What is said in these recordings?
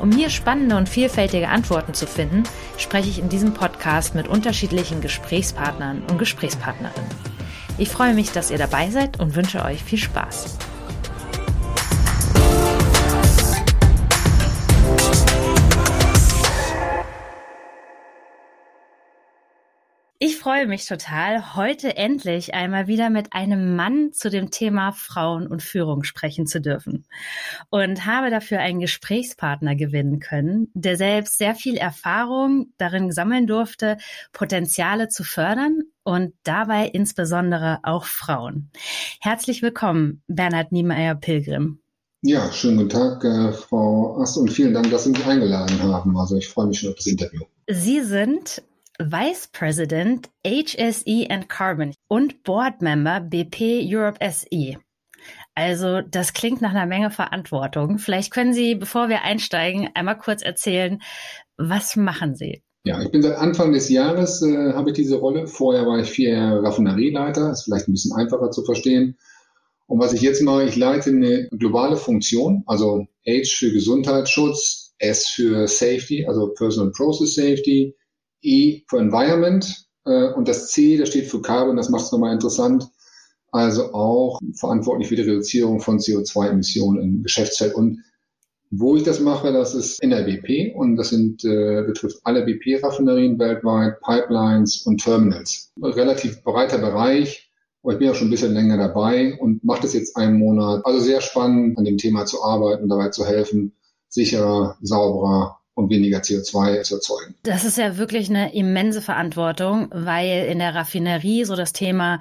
Um hier spannende und vielfältige Antworten zu finden, spreche ich in diesem Podcast mit unterschiedlichen Gesprächspartnern und Gesprächspartnerinnen. Ich freue mich, dass ihr dabei seid und wünsche euch viel Spaß. Freue mich total, heute endlich einmal wieder mit einem Mann zu dem Thema Frauen und Führung sprechen zu dürfen und habe dafür einen Gesprächspartner gewinnen können, der selbst sehr viel Erfahrung darin sammeln durfte, Potenziale zu fördern und dabei insbesondere auch Frauen. Herzlich willkommen, Bernhard Niemeyer-Pilgrim. Ja, schönen guten Tag, äh, Frau Ast, und vielen Dank, dass Sie mich eingeladen haben. Also ich freue mich schon auf das Interview. Sie sind Vice President HSE and Carbon und Board Member BP Europe SE. Also das klingt nach einer Menge Verantwortung. Vielleicht können Sie, bevor wir einsteigen, einmal kurz erzählen, was machen Sie? Ja, ich bin seit Anfang des Jahres, äh, habe ich diese Rolle. Vorher war ich vier Jahre Raffinerieleiter, ist vielleicht ein bisschen einfacher zu verstehen. Und was ich jetzt mache, ich leite eine globale Funktion, also H für Gesundheitsschutz, S für Safety, also Personal Process Safety, E für Environment äh, und das C, das steht für Carbon, das macht es nochmal interessant. Also auch verantwortlich für die Reduzierung von CO2-Emissionen im Geschäftsfeld. Und wo ich das mache, das ist in der BP und das sind, äh, betrifft alle BP-Raffinerien weltweit, Pipelines und Terminals. Relativ breiter Bereich, aber ich bin ja schon ein bisschen länger dabei und mache das jetzt einen Monat. Also sehr spannend, an dem Thema zu arbeiten, dabei zu helfen, sicherer, sauberer und weniger CO2 zu erzeugen. Das ist ja wirklich eine immense Verantwortung, weil in der Raffinerie so das Thema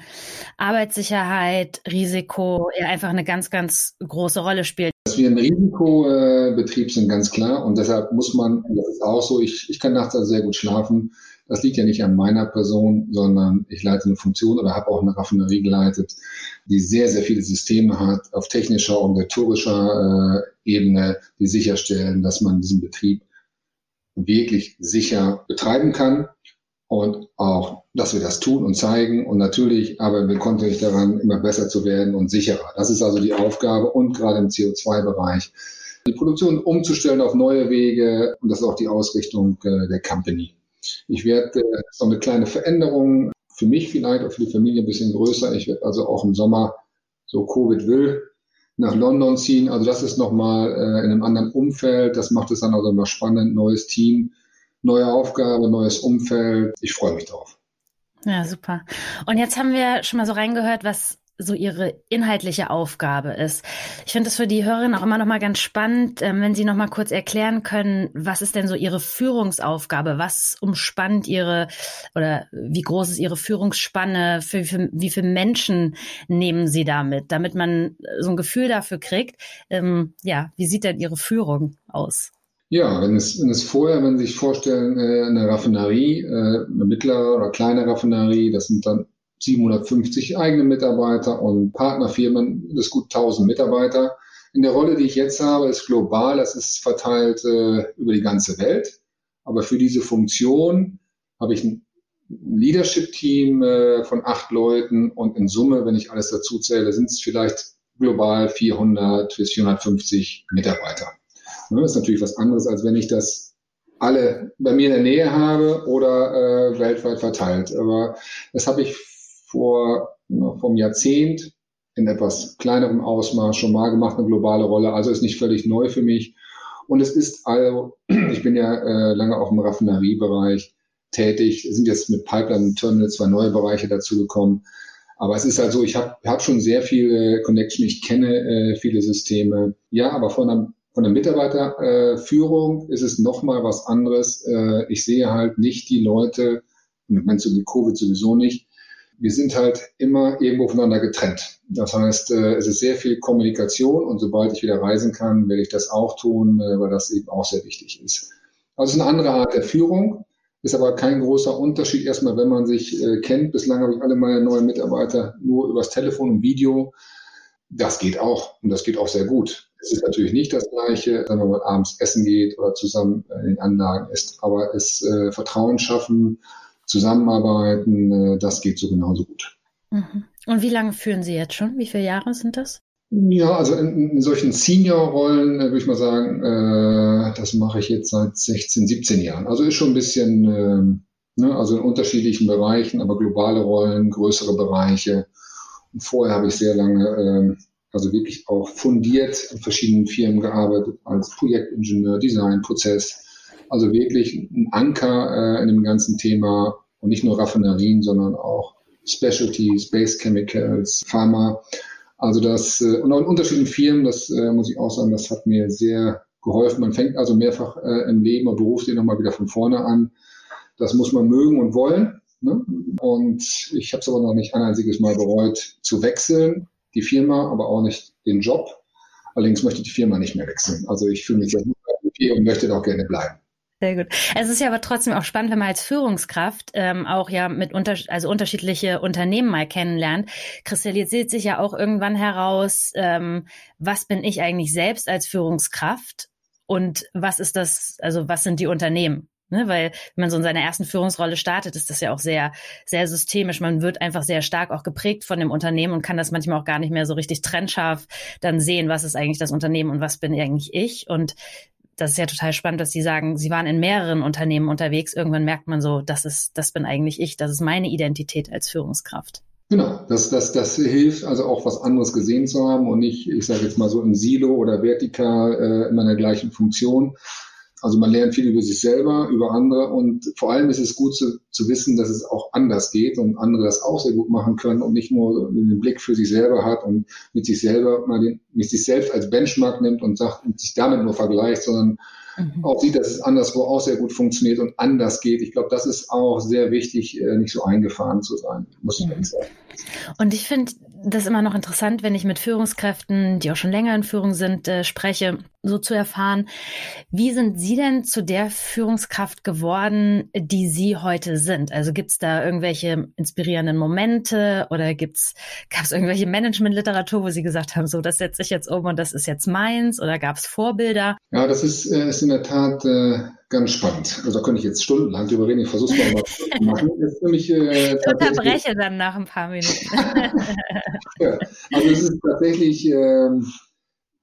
Arbeitssicherheit, Risiko ja einfach eine ganz, ganz große Rolle spielt. Dass wir ein Risikobetrieb sind, ganz klar. Und deshalb muss man, das ist auch so, ich, ich kann nachts also sehr gut schlafen. Das liegt ja nicht an meiner Person, sondern ich leite eine Funktion oder habe auch eine Raffinerie geleitet, die sehr, sehr viele Systeme hat auf technischer, organisatorischer äh, Ebene, die sicherstellen, dass man diesen Betrieb wirklich sicher betreiben kann und auch, dass wir das tun und zeigen. Und natürlich arbeiten wir kontinuierlich daran, immer besser zu werden und sicherer. Das ist also die Aufgabe und gerade im CO2-Bereich die Produktion umzustellen auf neue Wege. Und das ist auch die Ausrichtung äh, der Company. Ich werde äh, so eine kleine Veränderung für mich vielleicht, auch für die Familie ein bisschen größer. Ich werde also auch im Sommer, so Covid will, nach London ziehen. Also das ist nochmal äh, in einem anderen Umfeld. Das macht es dann also immer spannend. Neues Team, neue Aufgabe, neues Umfeld. Ich freue mich drauf. Ja, super. Und jetzt haben wir schon mal so reingehört, was so ihre inhaltliche Aufgabe ist. Ich finde es für die Hörerinnen auch immer noch mal ganz spannend, ähm, wenn Sie noch mal kurz erklären können, was ist denn so Ihre Führungsaufgabe? Was umspannt Ihre oder wie groß ist Ihre Führungsspanne? Für, für wie viele Menschen nehmen Sie damit, damit man so ein Gefühl dafür kriegt? Ähm, ja, wie sieht denn Ihre Führung aus? Ja, wenn es, wenn es vorher, wenn Sie sich vorstellen, äh, eine Raffinerie, äh, eine mittlere oder kleine Raffinerie, das sind dann 750 eigene Mitarbeiter und Partnerfirmen, das ist gut 1000 Mitarbeiter. In der Rolle, die ich jetzt habe, ist global, das ist verteilt äh, über die ganze Welt. Aber für diese Funktion habe ich ein Leadership-Team äh, von acht Leuten und in Summe, wenn ich alles dazu zähle, sind es vielleicht global 400 bis 450 Mitarbeiter. Das ist natürlich was anderes, als wenn ich das alle bei mir in der Nähe habe oder äh, weltweit verteilt. Aber das habe ich vor vom Jahrzehnt in etwas kleinerem Ausmaß schon mal gemacht, eine globale Rolle. Also ist nicht völlig neu für mich. Und es ist also, ich bin ja äh, lange auch im Raffineriebereich tätig, sind jetzt mit Pipeline und Terminal zwei neue Bereiche dazugekommen. Aber es ist halt so, ich habe hab schon sehr viele Connection, ich kenne äh, viele Systeme. Ja, aber von der, von der Mitarbeiterführung äh, ist es nochmal was anderes. Äh, ich sehe halt nicht die Leute, im Moment so mit Covid sowieso nicht, wir sind halt immer irgendwo voneinander getrennt. Das heißt, äh, es ist sehr viel Kommunikation und sobald ich wieder reisen kann, werde ich das auch tun, äh, weil das eben auch sehr wichtig ist. Also es ist eine andere Art der Führung, ist aber kein großer Unterschied erstmal, wenn man sich äh, kennt. Bislang habe ich alle meine neuen Mitarbeiter nur übers Telefon und Video. Das geht auch und das geht auch sehr gut. Es ist natürlich nicht das Gleiche, wenn man abends essen geht oder zusammen in den Anlagen ist, aber es äh, Vertrauen schaffen, zusammenarbeiten, äh, das geht so genauso gut. Mhm. Und wie lange führen Sie jetzt schon? Wie viele Jahre sind das? Ja, also in, in solchen Senior-Rollen äh, würde ich mal sagen, äh, das mache ich jetzt seit 16, 17 Jahren. Also ist schon ein bisschen, äh, ne, also in unterschiedlichen Bereichen, aber globale Rollen, größere Bereiche. Und vorher habe ich sehr lange, äh, also wirklich auch fundiert in verschiedenen Firmen gearbeitet, als Projektingenieur, Design, Prozess. Also wirklich ein Anker äh, in dem ganzen Thema und nicht nur Raffinerien, sondern auch Specialties, Base Chemicals, Pharma. Also das, äh, und auch in unterschiedlichen Firmen, das äh, muss ich auch sagen, das hat mir sehr geholfen. Man fängt also mehrfach äh, im Leben und Beruf den nochmal wieder von vorne an. Das muss man mögen und wollen. Ne? Und ich habe es aber noch nicht ein einziges Mal bereut, zu wechseln, die Firma, aber auch nicht den Job. Allerdings möchte ich die Firma nicht mehr wechseln. Also ich fühle mich sehr gut und möchte da auch gerne bleiben. Sehr gut. Es ist ja aber trotzdem auch spannend, wenn man als Führungskraft ähm, auch ja mit unter, also unterschiedliche Unternehmen mal kennenlernt. Kristallisiert sich ja auch irgendwann heraus, ähm, was bin ich eigentlich selbst als Führungskraft und was ist das, also was sind die Unternehmen? Ne, weil wenn man so in seiner ersten Führungsrolle startet, ist das ja auch sehr, sehr systemisch. Man wird einfach sehr stark auch geprägt von dem Unternehmen und kann das manchmal auch gar nicht mehr so richtig trennscharf dann sehen, was ist eigentlich das Unternehmen und was bin eigentlich ich. Und das ist ja total spannend, dass Sie sagen, Sie waren in mehreren Unternehmen unterwegs. Irgendwann merkt man so, das ist, das bin eigentlich ich, das ist meine Identität als Führungskraft. Genau, das, das, das hilft also auch was anderes gesehen zu haben und nicht, ich sage jetzt mal so im Silo oder vertikal äh, in meiner gleichen Funktion, also man lernt viel über sich selber, über andere und vor allem ist es gut zu, zu wissen, dass es auch anders geht und andere das auch sehr gut machen können und nicht nur den Blick für sich selber hat und mit sich selber mal den, mit sich selbst als Benchmark nimmt und sagt und sich damit nur vergleicht, sondern mhm. auch sieht, dass es anderswo auch sehr gut funktioniert und anders geht. Ich glaube, das ist auch sehr wichtig, äh, nicht so eingefahren zu sein, muss ich mhm. ehrlich sagen. Und ich finde das immer noch interessant, wenn ich mit Führungskräften, die auch schon länger in Führung sind, äh, spreche, so zu erfahren, wie sind Sie denn zu der Führungskraft geworden, die Sie heute sind? Also gibt es da irgendwelche inspirierenden Momente oder gibt's gab es irgendwelche Managementliteratur, wo Sie gesagt haben, so das setze ich jetzt um und das ist jetzt meins oder gab es Vorbilder? Ja, das ist, äh, ist in der Tat äh, ganz spannend. Also da könnte ich jetzt stundenlang drüber reden. Ich versuche es mal zu machen. Ist nämlich, äh, ich unterbreche dann nach ein paar Minuten. ja, also es ist tatsächlich, äh,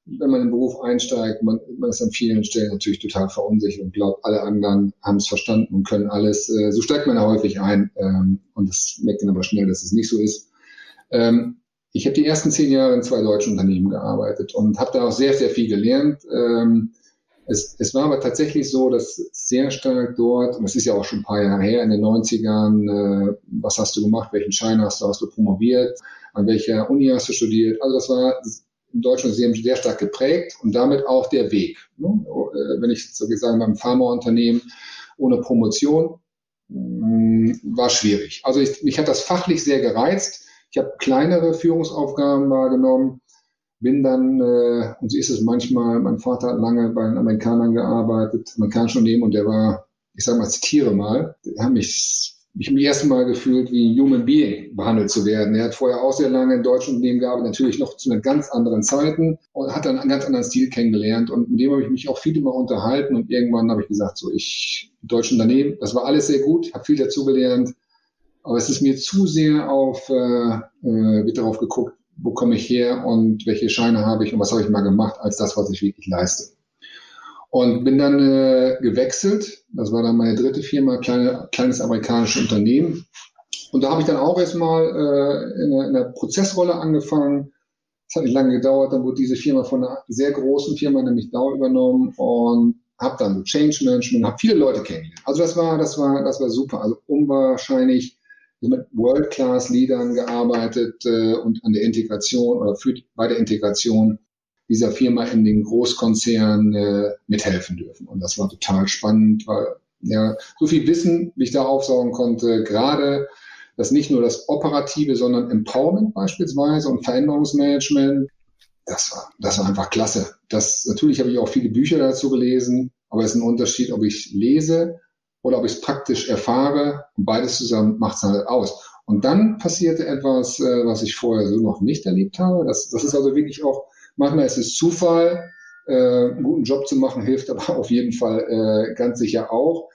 wenn man in den Beruf einsteigt, man, man ist an vielen Stellen natürlich total verunsichert und glaubt, alle anderen haben es verstanden und können alles. Äh, so steigt man da häufig ein ähm, und das merkt dann aber schnell, dass es nicht so ist. Ähm, ich habe die ersten zehn Jahre in zwei deutschen Unternehmen gearbeitet und habe da auch sehr, sehr viel gelernt. Ähm, es, es war aber tatsächlich so, dass sehr stark dort, und das ist ja auch schon ein paar Jahre her, in den 90ern, äh, was hast du gemacht, welchen Schein hast du, hast du promoviert, an welcher Uni hast du studiert. Also das war in Deutschland sehr, sehr stark geprägt und damit auch der Weg. Ne? Äh, wenn ich so sagen, beim Pharmaunternehmen ohne Promotion mm, war schwierig. Also ich, mich hat das fachlich sehr gereizt. Ich habe kleinere Führungsaufgaben wahrgenommen bin dann, äh, und so ist es manchmal, mein Vater hat lange bei den Amerikanern gearbeitet, amerikanischen Unternehmen, und der war, ich sage mal, zitiere mal, der hat mich ich mich ersten Mal gefühlt, wie ein Human Being behandelt zu werden. Er hat vorher auch sehr lange in deutschen Unternehmen gearbeitet, natürlich noch zu einer ganz anderen Zeiten und hat dann einen ganz anderen Stil kennengelernt. Und mit dem habe ich mich auch viel immer unterhalten und irgendwann habe ich gesagt, so ich, deutsche Unternehmen, das war alles sehr gut, habe viel dazugelernt, aber es ist mir zu sehr auf, äh, äh, wird darauf geguckt, wo komme ich her und welche Scheine habe ich und was habe ich mal gemacht, als das, was ich wirklich leiste. Und bin dann äh, gewechselt. Das war dann meine dritte Firma, kleine, kleines amerikanisches Unternehmen. Und da habe ich dann auch erstmal äh, in, in einer Prozessrolle angefangen. Es hat nicht lange gedauert, dann wurde diese Firma von einer sehr großen Firma, nämlich Dow, übernommen und habe dann Change Management, habe viele Leute kennengelernt. Also das war, das war, das war super. Also unwahrscheinlich mit World-Class-Leadern gearbeitet äh, und an der Integration oder für, bei der Integration dieser Firma in den Großkonzern äh, mithelfen dürfen. Und das war total spannend, weil ja so viel Wissen, wie ich da aufsaugen konnte, gerade das nicht nur das Operative, sondern Empowerment beispielsweise und Veränderungsmanagement, das war, das war einfach klasse. Das, natürlich habe ich auch viele Bücher dazu gelesen, Aber es ist ein Unterschied, ob ich lese oder ob ich es praktisch erfahre. Und beides zusammen macht es halt aus. Und dann passierte etwas, äh, was ich vorher so noch nicht erlebt habe. Das, das ist also wirklich auch, manchmal ist es Zufall, äh, einen guten Job zu machen, hilft aber auf jeden Fall äh, ganz sicher auch.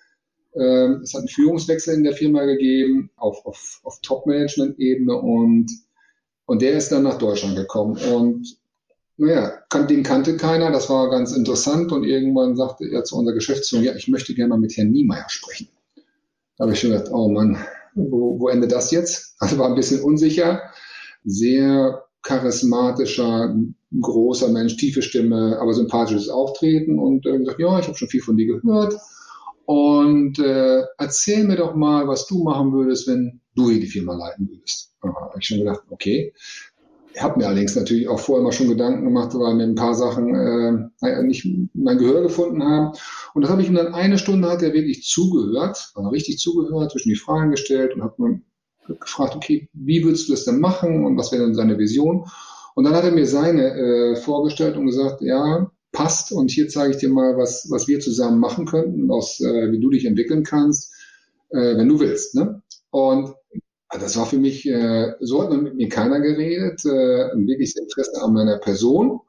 Ähm, es hat einen Führungswechsel in der Firma gegeben auf, auf, auf Top-Management-Ebene und, und der ist dann nach Deutschland gekommen. Und naja, kan den kannte keiner, das war ganz interessant und irgendwann sagte er zu unserer Geschäftsführung, ja, ich möchte gerne mal mit Herrn Niemeyer sprechen. Da habe ich schon gedacht, oh Mann, wo, wo endet das jetzt? Also war ein bisschen unsicher, sehr charismatischer, großer Mensch, tiefe Stimme, aber sympathisches Auftreten und äh, gesagt, ja, ich habe schon viel von dir gehört und äh, erzähl mir doch mal, was du machen würdest, wenn du hier die Firma leiten würdest. Da habe ich schon gedacht, okay. Ich habe mir allerdings natürlich auch vorher mal schon Gedanken gemacht, weil mir ein paar Sachen äh, nicht mein Gehör gefunden haben. Und das habe ich ihm dann eine Stunde hat er wirklich zugehört, also richtig zugehört, zwischen die Fragen gestellt und habe mir gefragt, okay, wie würdest du das denn machen und was wäre denn seine Vision? Und dann hat er mir seine äh, vorgestellt und gesagt, ja, passt und hier zeige ich dir mal, was, was wir zusammen machen könnten, aus, äh, wie du dich entwickeln kannst, äh, wenn du willst. Ne? Und das war für mich, äh, so hat mit mir keiner geredet, äh, ein wirkliches Interesse an meiner Person.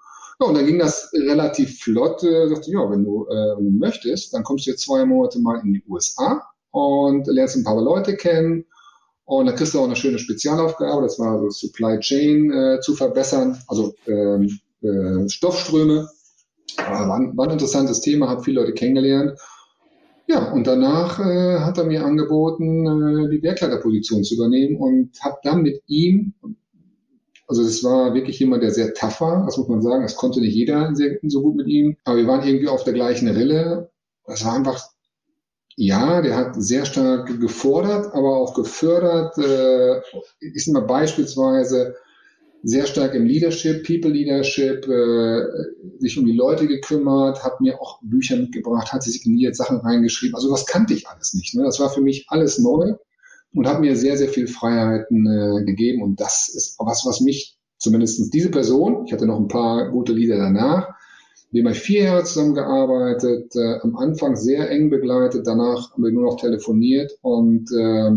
Ja, und dann ging das relativ flott. Äh, sagte, ja, wenn du, äh, wenn du möchtest, dann kommst du jetzt zwei Monate mal in die USA und lernst ein paar Leute kennen. Und dann kriegst du auch eine schöne Spezialaufgabe, das war so Supply Chain äh, zu verbessern, also ähm, äh, Stoffströme. War ein, war ein interessantes Thema, habe viele Leute kennengelernt. Ja, und danach äh, hat er mir angeboten, äh, die Werkleiterposition zu übernehmen und habe dann mit ihm, also es war wirklich jemand, der sehr tough war, das muss man sagen, das konnte nicht jeder sehr, so gut mit ihm, aber wir waren irgendwie auf der gleichen Rille. Das war einfach, ja, der hat sehr stark gefordert, aber auch gefördert. Äh, ich sag mal beispielsweise, sehr stark im Leadership, People Leadership, äh, sich um die Leute gekümmert, hat mir auch Bücher mitgebracht, hat sie signiert, Sachen reingeschrieben. Also das kannte ich alles nicht. Ne? Das war für mich alles neu und hat mir sehr, sehr viel Freiheiten äh, gegeben. Und das ist was, was mich, zumindest diese Person, ich hatte noch ein paar gute Lieder danach, wir haben vier Jahre zusammengearbeitet, äh, am Anfang sehr eng begleitet, danach haben wir nur noch telefoniert und äh,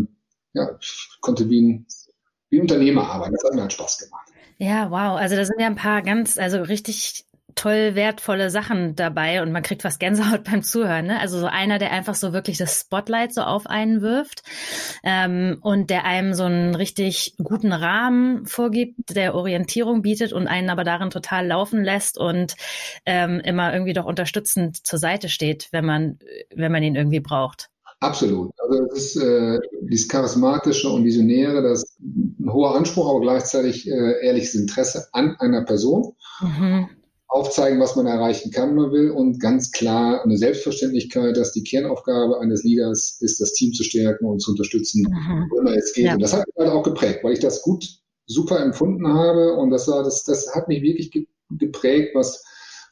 ja, konnte wie ein, wie ein Unternehmer arbeiten. Das hat mir halt Spaß gemacht. Ja, wow. Also da sind ja ein paar ganz, also richtig toll wertvolle Sachen dabei und man kriegt was Gänsehaut beim Zuhören. Ne? Also so einer, der einfach so wirklich das Spotlight so auf einen wirft ähm, und der einem so einen richtig guten Rahmen vorgibt, der Orientierung bietet und einen aber darin total laufen lässt und ähm, immer irgendwie doch unterstützend zur Seite steht, wenn man, wenn man ihn irgendwie braucht. Absolut. Also das ist äh, dieses Charismatische und Visionäre, das ist ein hoher Anspruch, aber gleichzeitig äh, ehrliches Interesse an einer Person. Mhm. Aufzeigen, was man erreichen kann, man will und ganz klar eine Selbstverständlichkeit, dass die Kernaufgabe eines Leaders ist, das Team zu stärken und zu unterstützen, mhm. wo immer es geht. Ja. Und das hat mich halt auch geprägt, weil ich das gut, super empfunden habe und das war, das, das hat mich wirklich geprägt, was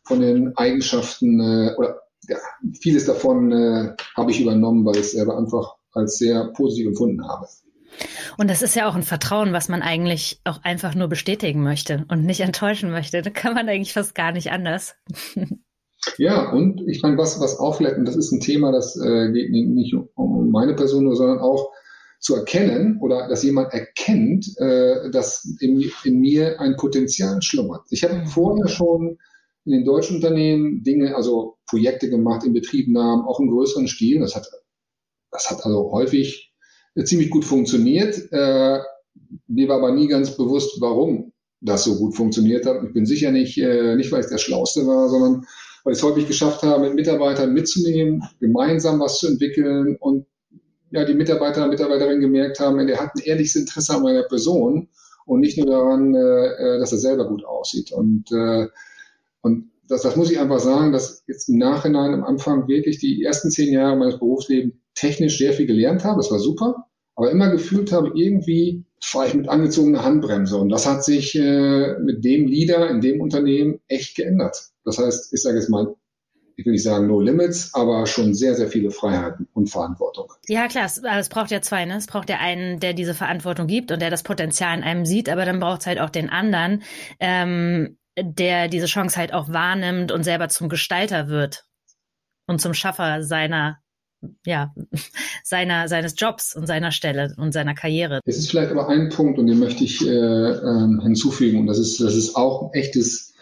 von den Eigenschaften äh, oder ja, vieles davon äh, habe ich übernommen, weil ich es selber einfach als sehr positiv empfunden habe. Und das ist ja auch ein Vertrauen, was man eigentlich auch einfach nur bestätigen möchte und nicht enttäuschen möchte. Da kann man eigentlich fast gar nicht anders. Ja, und ich meine, was, was auch vielleicht, und das ist ein Thema, das äh, geht nicht um meine Person nur, sondern auch zu erkennen oder dass jemand erkennt, äh, dass in, in mir ein Potenzial schlummert. Ich habe mhm. vorher schon in den deutschen Unternehmen Dinge, also Projekte gemacht, in Betriebnahmen, auch im größeren Stil. Das hat, das hat also häufig ziemlich gut funktioniert. Äh, mir war aber nie ganz bewusst, warum das so gut funktioniert hat. Ich bin sicher nicht, äh, nicht weil ich der Schlauste war, sondern weil ich es häufig geschafft habe, mit Mitarbeitern mitzunehmen, gemeinsam was zu entwickeln und ja, die Mitarbeiter und Mitarbeiterinnen gemerkt haben, der hat ein ehrliches Interesse an meiner Person und nicht nur daran, äh, dass er selber gut aussieht. Und äh, und das, das muss ich einfach sagen, dass jetzt im Nachhinein am Anfang wirklich die ersten zehn Jahre meines Berufslebens technisch sehr viel gelernt habe. Das war super. Aber immer gefühlt habe, irgendwie fahre ich mit angezogener Handbremse. Und das hat sich äh, mit dem Leader in dem Unternehmen echt geändert. Das heißt, ich sage jetzt mal, ich will nicht sagen no limits, aber schon sehr, sehr viele Freiheiten und Verantwortung. Ja, klar, es, es braucht ja zwei, ne? Es braucht ja einen, der diese Verantwortung gibt und der das Potenzial in einem sieht, aber dann braucht es halt auch den anderen, ähm, der diese Chance halt auch wahrnimmt und selber zum Gestalter wird. und zum Schaffer seiner ja, seiner, seines Jobs und seiner Stelle und seiner Karriere. Es ist vielleicht aber ein Punkt, und den möchte ich äh, äh, hinzufügen, und das ist, das ist auch ein echtes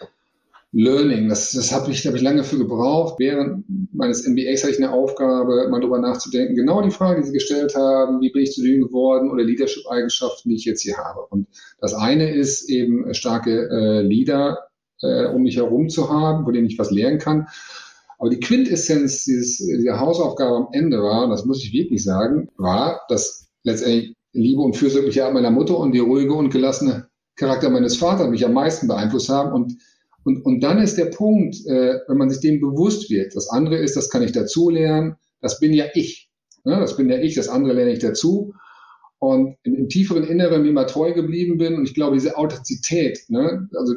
Learning. Das, das habe ich, hab ich lange für gebraucht. Während meines MBAs hatte ich eine Aufgabe, mal darüber nachzudenken. Genau die Frage, die Sie gestellt haben, wie bin ich zu dem geworden oder Leadership-Eigenschaften, die ich jetzt hier habe. Und das eine ist eben starke äh, Leader äh, um mich herum zu haben, von denen ich was lernen kann. Aber die Quintessenz dieses, dieser Hausaufgabe am Ende war, und das muss ich wirklich sagen, war, dass letztendlich Liebe und fürsorgliche Art meiner Mutter und die ruhige und gelassene Charakter meines Vaters mich am meisten beeinflusst haben. Und, und, und dann ist der Punkt, äh, wenn man sich dem bewusst wird, das andere ist, das kann ich dazu lernen, das bin ja ich. Ne? Das bin ja ich, das andere lerne ich dazu. Und im, im tieferen Inneren mir mal treu geblieben bin. Und ich glaube, diese Authentizität, ne? also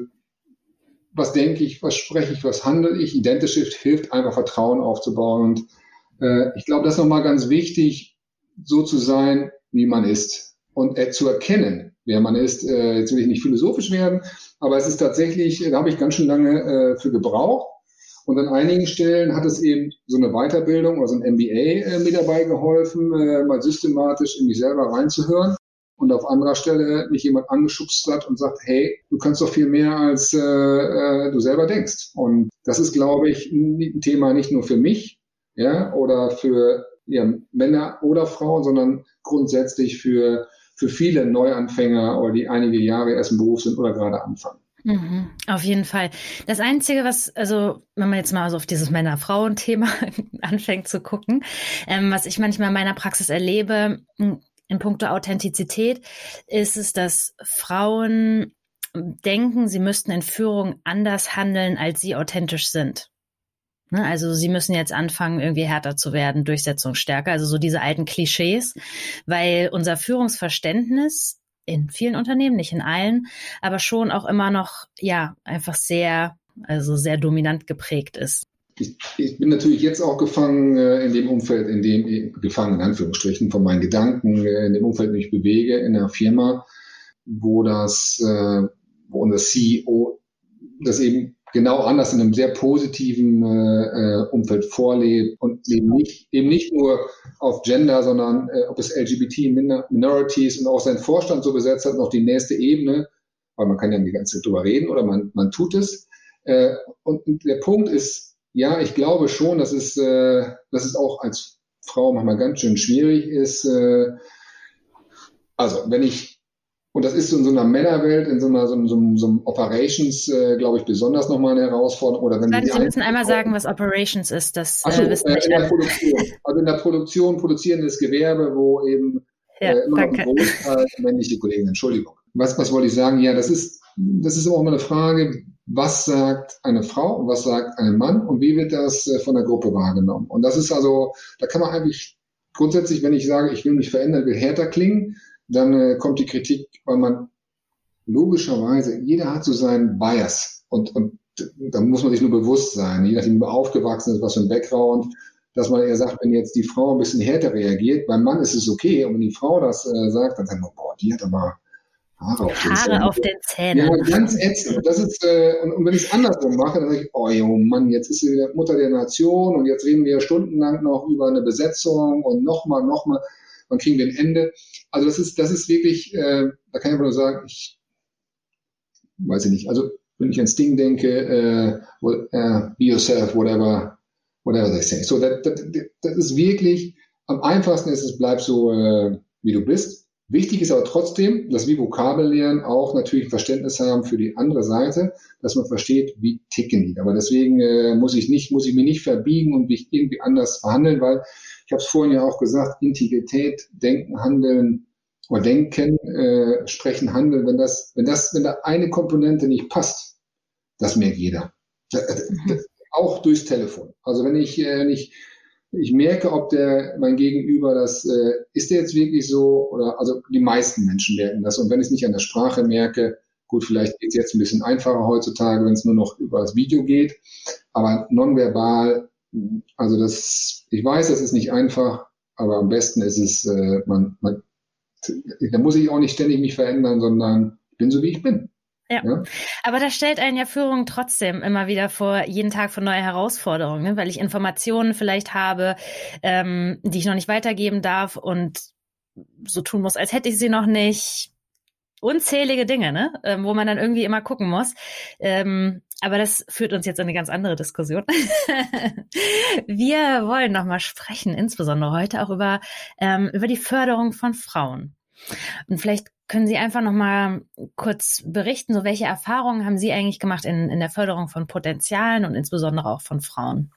was denke ich, was spreche ich, was handle ich. Identity hilft einfach Vertrauen aufzubauen. Und äh, ich glaube, das ist nochmal ganz wichtig, so zu sein, wie man ist und äh, zu erkennen, wer man ist. Äh, jetzt will ich nicht philosophisch werden, aber es ist tatsächlich, da habe ich ganz schön lange äh, für gebraucht. Und an einigen Stellen hat es eben so eine Weiterbildung oder so ein MBA äh, mir dabei geholfen, äh, mal systematisch in mich selber reinzuhören und auf anderer Stelle mich jemand angeschubst hat und sagt, hey, du kannst doch viel mehr, als äh, äh, du selber denkst. Und das ist, glaube ich, ein Thema nicht nur für mich, ja, oder für ja, Männer oder Frauen, sondern grundsätzlich für, für viele Neuanfänger oder die einige Jahre erst im Beruf sind oder gerade anfangen. Mhm, auf jeden Fall. Das Einzige, was, also wenn man jetzt mal so auf dieses Männer-Frauen-Thema anfängt zu gucken, ähm, was ich manchmal in meiner Praxis erlebe, in puncto Authentizität ist es, dass Frauen denken, sie müssten in Führung anders handeln, als sie authentisch sind. Ne, also sie müssen jetzt anfangen, irgendwie härter zu werden, durchsetzungsstärker, also so diese alten Klischees, weil unser Führungsverständnis in vielen Unternehmen, nicht in allen, aber schon auch immer noch, ja, einfach sehr, also sehr dominant geprägt ist ich, ich bin natürlich jetzt auch gefangen äh, in dem Umfeld, in dem, gefangen in Anführungsstrichen, von meinen Gedanken, äh, in dem Umfeld, in dem ich bewege, in einer Firma, wo das, äh, wo unser CEO das eben genau anders in einem sehr positiven äh, äh, Umfeld vorlebt und eben nicht, eben nicht nur auf Gender, sondern äh, ob es LGBT Minorities und auch sein Vorstand so besetzt hat, noch die nächste Ebene, weil man kann ja die ganze Zeit drüber reden oder man, man tut es. Äh, und der Punkt ist, ja, ich glaube schon, dass es, äh, dass es auch als Frau manchmal ganz schön schwierig ist. Äh, also wenn ich, und das ist in so einer Männerwelt, in so einer so, so, so einem Operations, äh, glaube ich, besonders nochmal eine Herausforderung. Oder wenn Sie müssen einmal sagen, was Operations ist. Das Ach so, äh, wissen äh, in der Produktion. Also in der Produktion, produzierendes Gewerbe, wo eben ja, äh, immer danke. noch ein Großteil männliche Kollegen, Entschuldigung. Was, was wollte ich sagen? Ja, das ist, das ist auch immer eine Frage, was sagt eine Frau und was sagt ein Mann und wie wird das äh, von der Gruppe wahrgenommen. Und das ist also, da kann man eigentlich grundsätzlich, wenn ich sage, ich will mich verändern, will härter klingen, dann äh, kommt die Kritik, weil man logischerweise, jeder hat so seinen Bias und, und da muss man sich nur bewusst sein, je nachdem, wie man aufgewachsen ist, was für ein Background, dass man eher sagt, wenn jetzt die Frau ein bisschen härter reagiert, beim Mann ist es okay, und wenn die Frau das äh, sagt, dann sagt man, boah, die hat aber Haare auf den Zähnen. Auf den Zähnen. Ja, ganz ätzend. Das ist, äh, und, und wenn ich es andersrum mache, dann sage ich, oh jo, Mann, jetzt ist sie wieder Mutter der Nation und jetzt reden wir stundenlang noch über eine Besetzung und nochmal, nochmal, wann kriegen wir ein Ende? Also das ist, das ist wirklich, äh, da kann ich aber nur sagen, ich weiß ich nicht, also wenn ich an Sting denke, äh, well, uh, be yourself, whatever, whatever they say. So, das, das, das ist wirklich, am einfachsten ist es, bleib so, äh, wie du bist Wichtig ist aber trotzdem, dass wir Vokabellernen auch natürlich Verständnis haben für die andere Seite, dass man versteht, wie ticken die. Aber deswegen äh, muss ich nicht, muss ich mich nicht verbiegen und mich irgendwie anders verhandeln, weil ich habe es vorhin ja auch gesagt, Integrität, Denken, Handeln oder Denken, äh, Sprechen, Handeln, wenn das, wenn das, wenn da eine Komponente nicht passt, das merkt jeder. Auch durchs Telefon. Also wenn ich, äh, nicht ich merke, ob der mein Gegenüber das äh, ist der jetzt wirklich so oder also die meisten Menschen merken das und wenn ich es nicht an der Sprache merke, gut, vielleicht geht es jetzt ein bisschen einfacher heutzutage, wenn es nur noch über das Video geht, aber nonverbal, also das, ich weiß, das ist nicht einfach, aber am besten ist es, äh, man, man, da muss ich auch nicht ständig mich verändern, sondern ich bin so wie ich bin. Ja. ja. aber das stellt einen ja Führung trotzdem immer wieder vor, jeden Tag vor neue Herausforderungen, ne? weil ich Informationen vielleicht habe, ähm, die ich noch nicht weitergeben darf und so tun muss, als hätte ich sie noch nicht. Unzählige Dinge, ne? Ähm, wo man dann irgendwie immer gucken muss. Ähm, aber das führt uns jetzt in eine ganz andere Diskussion. Wir wollen nochmal sprechen, insbesondere heute auch über, ähm, über die Förderung von Frauen. Und vielleicht können Sie einfach noch mal kurz berichten, so welche Erfahrungen haben Sie eigentlich gemacht in, in der Förderung von Potenzialen und insbesondere auch von Frauen?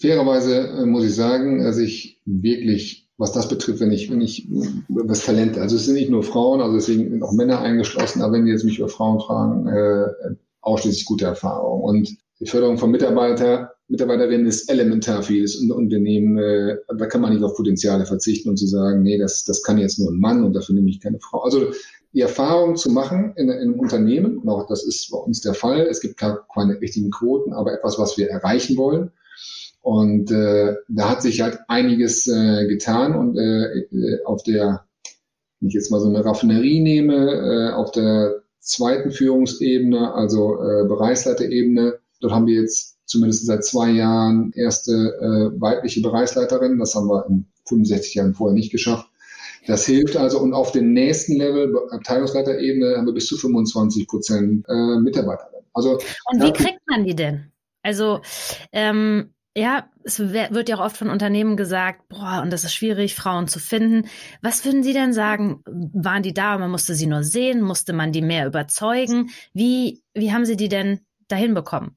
Fairerweise äh, muss ich sagen, dass ich wirklich, was das betrifft, wenn ich, wenn ich das Talent, also es sind nicht nur Frauen, also deswegen sind auch Männer eingeschlossen, aber wenn die jetzt mich über Frauen fragen, äh, ausschließlich gute Erfahrungen. Und die Förderung von Mitarbeiter Mitarbeiterin ist elementar für jedes Unternehmen. Äh, da kann man nicht auf Potenziale verzichten und zu sagen, nee, das, das kann jetzt nur ein Mann und dafür nehme ich keine Frau. Also die Erfahrung zu machen in, in einem Unternehmen, auch das ist bei uns der Fall, es gibt keine richtigen Quoten, aber etwas, was wir erreichen wollen. Und äh, da hat sich halt einiges äh, getan und äh, äh auf der, wenn ich jetzt mal so eine Raffinerie nehme, äh, auf der zweiten Führungsebene, also äh, Bereichsleiterebene, dort haben wir jetzt zumindest seit zwei Jahren erste äh, weibliche Bereichsleiterin. Das haben wir in 65 Jahren vorher nicht geschafft. Das hilft also und auf dem nächsten Level, Abteilungsleiterebene, haben wir bis zu 25 Prozent äh, Mitarbeiterinnen. Also, und wie kriegt man die denn? Also ähm, ja, es wird ja auch oft von Unternehmen gesagt, boah, und das ist schwierig, Frauen zu finden. Was würden Sie denn sagen? Waren die da man musste sie nur sehen? Musste man die mehr überzeugen? Wie, wie haben Sie die denn dahin bekommen?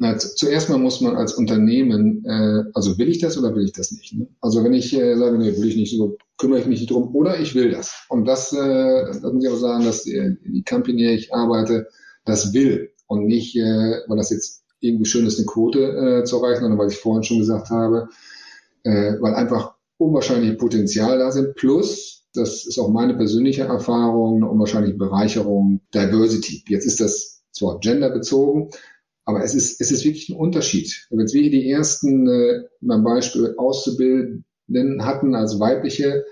Na, zuerst mal muss man als Unternehmen, äh, also will ich das oder will ich das nicht? Ne? Also wenn ich äh, sage, nee, will ich nicht, so kümmere ich mich nicht drum, oder ich will das. Und das, äh, das muss ich auch sagen, dass die, die Company, in der ich arbeite, das will und nicht, äh, weil das jetzt irgendwie schön ist, eine Quote äh, zu erreichen, sondern weil ich vorhin schon gesagt habe, äh, weil einfach unwahrscheinliche Potenzial da sind, plus das ist auch meine persönliche Erfahrung, eine unwahrscheinliche Bereicherung, Diversity. Jetzt ist das zwar genderbezogen, aber es ist, es ist wirklich ein Unterschied. Wenn wir hier die ersten, äh, beim Beispiel Auszubildenden hatten als weibliche,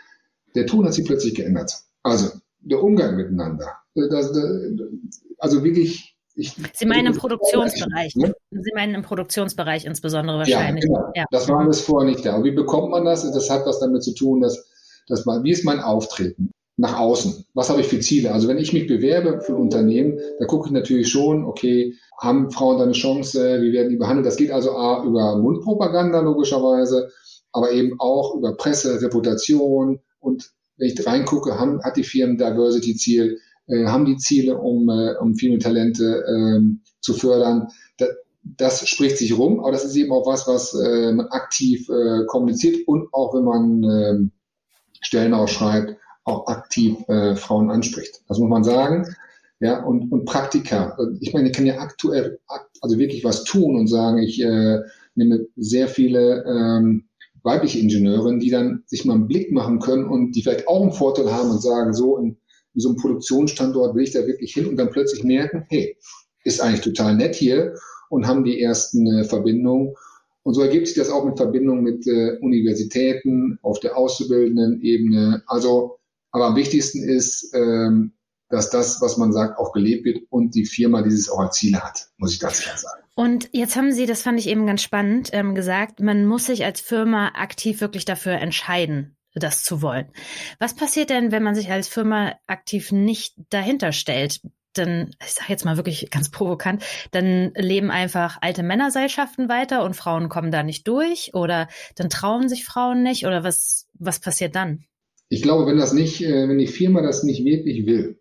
der Ton hat sich plötzlich geändert. Also der Umgang miteinander. Äh, das, das, also wirklich. Ich, Sie meinen im Produktionsbereich. Ne? Sie meinen im Produktionsbereich insbesondere wahrscheinlich. Ja, genau. Ja. Das war alles vorher nicht da. Und wie bekommt man das? Das hat was damit zu tun, dass, dass man, wie ist mein Auftreten? Nach außen. Was habe ich für Ziele? Also wenn ich mich bewerbe für ein Unternehmen, da gucke ich natürlich schon, okay, haben Frauen da eine Chance, wie werden die behandelt? Das geht also A, über Mundpropaganda logischerweise, aber eben auch über Presse, Reputation und wenn ich reingucke, haben, hat die Firmen Diversity-Ziel, äh, haben die Ziele, um, äh, um viele Talente ähm, zu fördern. Da, das spricht sich rum, aber das ist eben auch was, was äh, man aktiv äh, kommuniziert und auch wenn man äh, Stellen ausschreibt, auch aktiv äh, Frauen anspricht. Das muss man sagen. Ja, und, und Praktika. Ich meine, ich kann ja aktuell, also wirklich was tun und sagen, ich äh, nehme sehr viele ähm, weibliche Ingenieurinnen, die dann sich mal einen Blick machen können und die vielleicht auch einen Vorteil haben und sagen, so in, in so einem Produktionsstandort will ich da wirklich hin und dann plötzlich merken, hey, ist eigentlich total nett hier und haben die ersten äh, Verbindungen. Und so ergibt sich das auch mit Verbindungen mit äh, Universitäten auf der auszubildenden Ebene. Also aber am wichtigsten ist, ähm, dass das, was man sagt, auch gelebt wird und die Firma dieses auch als Ziele hat, muss ich ganz klar sagen. Und jetzt haben Sie, das fand ich eben ganz spannend, ähm, gesagt, man muss sich als Firma aktiv wirklich dafür entscheiden, das zu wollen. Was passiert denn, wenn man sich als Firma aktiv nicht dahinter stellt? Dann, ich sage jetzt mal wirklich ganz provokant, dann leben einfach alte Männerseilschaften weiter und Frauen kommen da nicht durch oder dann trauen sich Frauen nicht oder was, was passiert dann? Ich glaube, wenn das nicht, äh, wenn die Firma das nicht wirklich will,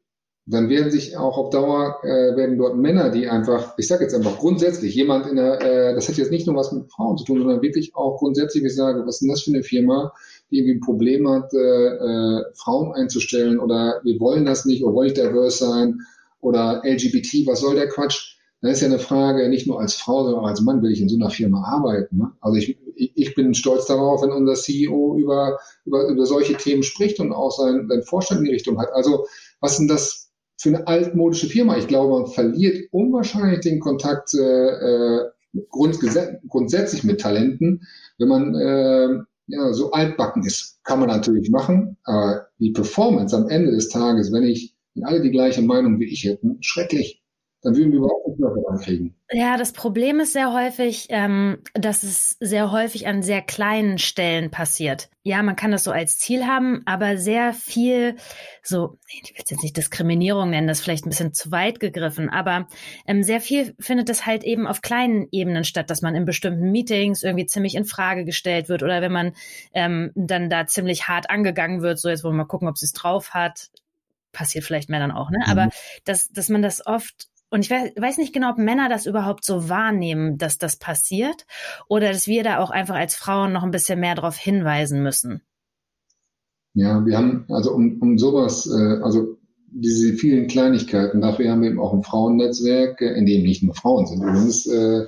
dann werden sich auch auf Dauer äh, werden dort Männer, die einfach, ich sage jetzt einfach grundsätzlich, jemand in der, äh, das hat jetzt nicht nur was mit Frauen zu tun, sondern wirklich auch grundsätzlich, ich sage, was ist denn das für eine Firma, die irgendwie ein Problem hat, äh, äh, Frauen einzustellen oder wir wollen das nicht oder wollen nicht diverse sein oder LGBT, was soll der Quatsch? Da ist ja eine Frage, nicht nur als Frau, sondern auch als Mann will ich in so einer Firma arbeiten. Ne? Also ich, ich bin stolz darauf, wenn unser CEO über, über, über solche Themen spricht und auch sein, sein Vorstand in die Richtung hat. Also was ist denn das für eine altmodische Firma? Ich glaube, man verliert unwahrscheinlich den Kontakt äh, äh grundsätzlich mit Talenten, wenn man äh, ja, so altbacken ist. Kann man natürlich machen, aber die Performance am Ende des Tages, wenn ich wenn alle die gleiche Meinung wie ich hätten, schrecklich dann würden wir überhaupt nicht mehr vorankriegen. Ja, das Problem ist sehr häufig, ähm, dass es sehr häufig an sehr kleinen Stellen passiert. Ja, man kann das so als Ziel haben, aber sehr viel so, ich will es jetzt nicht Diskriminierung nennen, das ist vielleicht ein bisschen zu weit gegriffen, aber ähm, sehr viel findet es halt eben auf kleinen Ebenen statt, dass man in bestimmten Meetings irgendwie ziemlich in Frage gestellt wird oder wenn man ähm, dann da ziemlich hart angegangen wird, so jetzt wollen wir mal gucken, ob sie es drauf hat, passiert vielleicht mehr dann auch, ne? Aber mhm. dass, dass man das oft und ich weiß nicht genau, ob Männer das überhaupt so wahrnehmen, dass das passiert oder dass wir da auch einfach als Frauen noch ein bisschen mehr darauf hinweisen müssen. Ja, wir haben, also um, um sowas, äh, also diese vielen Kleinigkeiten, dafür haben wir eben auch ein Frauennetzwerk, äh, in dem nicht nur Frauen sind übrigens, äh,